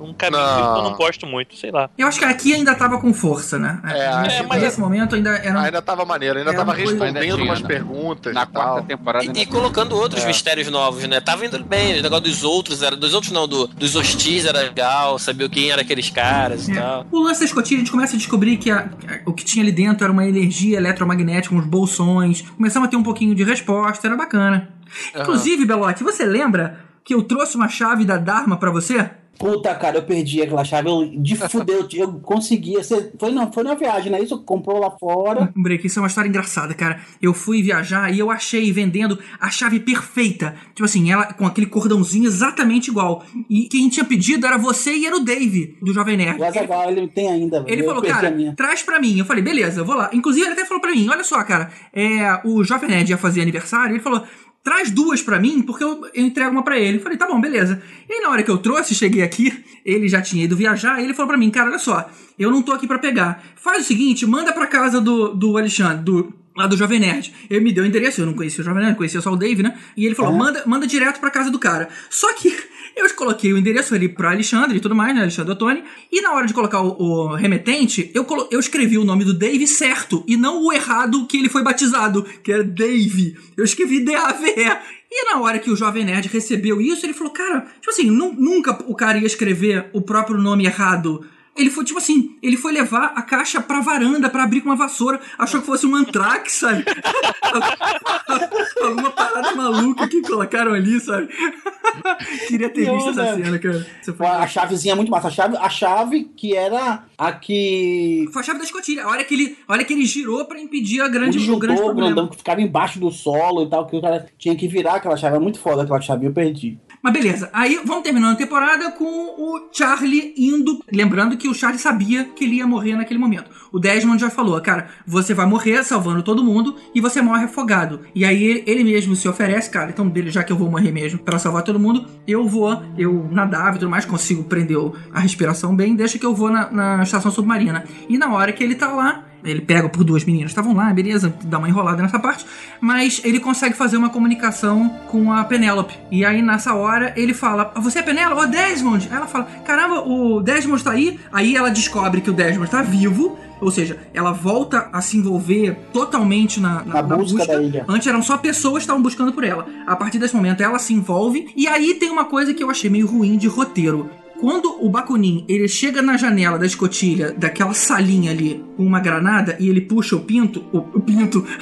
um caminho Não. que eu não gosto muito, sei lá. Eu acho que aqui ainda tava com força, né? É, nesse, é, mas- nesse momento ainda era. Ainda tava maneiro, ainda tava respondendo Ainda tinha, umas né? perguntas. Na tal. quarta temporada. E, e colocando outros É. mistérios novos, né? Tava indo bem, o negócio dos outros, era, dos outros não, do- dos hostis era legal, saber quem eram aqueles caras e É. tal. O lance da escotilha, a gente começa a descobrir que a- a- o que tinha ali dentro era uma energia eletromagnética, uns bolsões. Começamos a ter um pouquinho de resposta, era bacana. Inclusive, Belote, você lembra que eu trouxe uma chave da Dharma pra você? Puta, cara, eu perdi aquela chave. Eu, de fuder, eu, conseguia. Você foi, na, foi na viagem, não é isso? Comprou lá fora. Lembrei que isso é uma história engraçada, cara. Eu fui viajar e eu achei vendendo a chave perfeita. Tipo assim, ela com aquele cordãozinho exatamente igual. E quem tinha pedido era você e era o Dave, do Jovem Nerd. O Azaghal, ele tem ainda. Ele eu falou, cara, traz pra mim. Eu falei, beleza, eu vou lá. Inclusive, ele até falou pra mim, olha só, cara, é, o Jovem Nerd ia fazer aniversário, ele falou, traz duas pra mim, porque eu, eu entrego uma pra ele. Falei, tá bom, beleza. E aí, na hora que eu trouxe, cheguei aqui, ele já tinha ido viajar, e ele falou pra mim, cara, olha só, eu não tô aqui pra pegar. Faz o seguinte, manda pra casa do, do Alexandre, do... Lá do Jovem Nerd. Ele me deu o endereço, eu não conhecia o Jovem Nerd, conhecia só o Dave, né? E ele falou: manda, manda direto pra casa do cara. Só que eu coloquei o endereço ali pra Alexandre e tudo mais, né? Alexandre Ottoni. E na hora de colocar o, o remetente, eu, colo- eu escrevi o nome do Dave certo e não o errado que ele foi batizado, que era Dave. Eu escrevi D-A-V-E. E na hora que o Jovem Nerd recebeu isso, ele falou: Cara, tipo assim, nu- nunca o cara ia escrever o próprio nome errado. Ele foi, tipo assim, ele foi levar a caixa pra varanda pra abrir com uma vassoura. Achou que fosse um antrax, sabe? Alguma parada maluca que colocaram ali, sabe? Queria ter Não, visto essa cena, cara. Foi... A chavezinha é muito massa. A chave, a chave que era a que. Foi a chave da escotilha. A hora que ele, a hora que ele girou pra impedir a grande, o o grande problema. grandão que ficava embaixo do solo e tal, que o cara tinha que virar aquela chave. É muito foda aquela chave, eu perdi. Mas beleza, aí vamos terminando a temporada com o Charlie indo. Lembrando que o Charlie sabia que ele ia morrer naquele momento. O Desmond já falou, cara, você vai morrer salvando todo mundo e você morre afogado. E aí ele, mesmo se oferece, cara, então dele, já que eu vou morrer mesmo pra salvar todo mundo, eu vou, eu nadava e tudo mais, consigo prender a respiração bem, deixa que eu vou na, na estação submarina. E na hora que ele tá lá, Ele pega por duas meninas, estavam lá, beleza, dá uma enrolada nessa parte, mas ele consegue fazer uma comunicação com a Penélope. E aí nessa hora ele fala: Você é Penélope? Ô Desmond! Aí ela fala: Caramba, o Desmond tá aí? Aí ela descobre que o Desmond tá vivo. Ou seja, ela volta a se envolver totalmente na, na, Na busca da ilha. Antes eram só pessoas que estavam buscando por ela. A partir desse momento ela se envolve. E aí tem uma coisa que eu achei meio ruim de roteiro. Quando o Bakunin ele chega na janela da escotilha daquela salinha ali com uma granada e ele puxa o pinto, o, o pinto,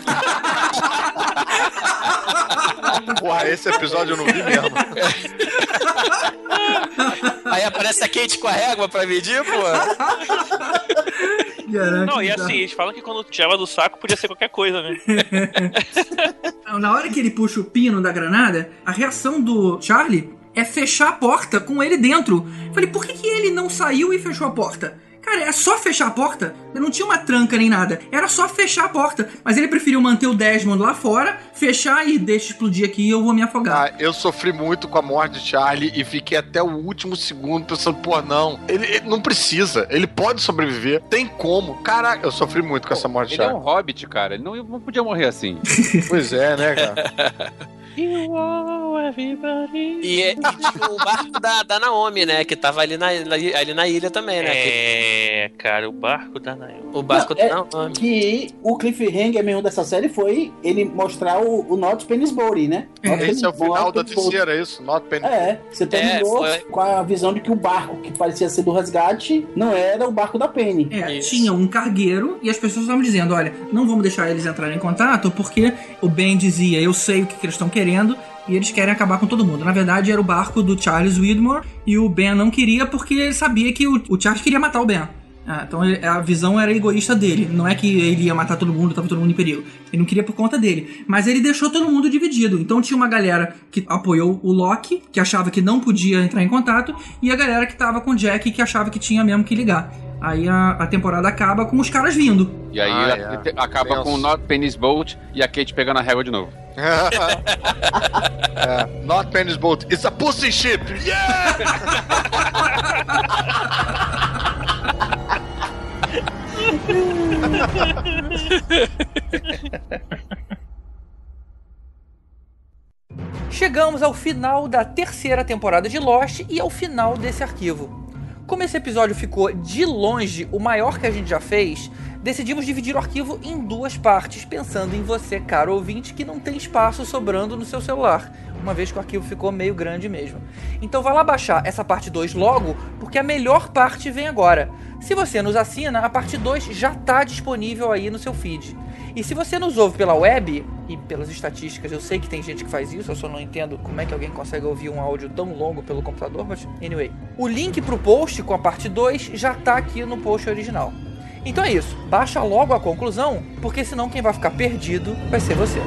Porra, esse episódio eu não vi mesmo. Aí aparece a Kate com a régua pra medir, pô. Não, e assim, eles falam que quando tirava do saco podia ser qualquer coisa, né? Na hora que ele puxa o pino da granada, a reação do Charlie é fechar a porta com ele dentro. Falei, por que, que ele não saiu e fechou a porta? Cara, é só fechar a porta. Não tinha uma tranca nem nada. Era só fechar a porta. Mas ele preferiu manter o Desmond lá fora, fechar e deixa explodir aqui e eu vou me afogar. Ah, eu sofri muito com a morte de Charlie e fiquei até o último segundo pensando, pô, não, ele, ele não precisa, ele pode sobreviver, tem como. Caraca, eu sofri muito com essa morte de Ele é um Charlie. hobbit, cara. Ele não, não podia morrer assim. Pois é, né, cara? E, e tinha o barco da, da Naomi, né? Que tava ali na, ali na ilha também, né? É, cara, o barco da Naomi. O barco Não, é da Naomi. Que o cliffhanger mesmo dessa série foi ele mostrar o, o Not Pennisbury, né? Not Esse é o final da Pennisbury. terceira, é isso? Not Penny. É, você terminou foi. com a visão de que o barco que parecia ser do resgate não era o barco da Penny. É, tinha um cargueiro e as pessoas estavam dizendo: olha, não vamos deixar eles entrarem em contato porque o Ben dizia, eu sei o que, que eles estão querendo e eles querem acabar com todo mundo. Na verdade, era o barco do Charles Widmore e o Ben não queria porque ele sabia que o, o Charles queria matar o Ben. Ah, então a visão era egoísta dele. Não é que ele ia matar todo mundo, tava todo mundo em perigo. Ele não queria por conta dele. Mas ele deixou todo mundo dividido. Então tinha uma galera que apoiou o Loki, que achava que não podia entrar em contato, e a galera que tava com o Jack, que achava que tinha mesmo que ligar. Aí a, a temporada acaba com os caras vindo. E aí Ah, a- é. te- acaba com o Not Penny's Boat e a Kate pegando a régua de novo. é, not Penny's boat, it's a pussy ship! Yeah! Chegamos ao final da terceira temporada de Lost e ao final desse arquivo. Como esse episódio ficou de longe o maior que a gente já fez, decidimos dividir o arquivo em duas partes, pensando em você, caro ouvinte, que não tem espaço sobrando no seu celular, uma vez que o arquivo ficou meio grande mesmo. Então vá lá baixar essa parte 2 logo, porque a melhor parte vem agora. Se você nos assina, a parte 2 já está disponível aí no seu feed. E se você nos ouve pela web, e pelas estatísticas, eu sei que tem gente que faz isso, eu só não entendo como é que alguém consegue ouvir um áudio tão longo pelo computador, mas anyway. O link pro post com a parte 2 já tá aqui no post original. Então é isso, baixa logo a conclusão, porque senão quem vai ficar perdido vai ser você.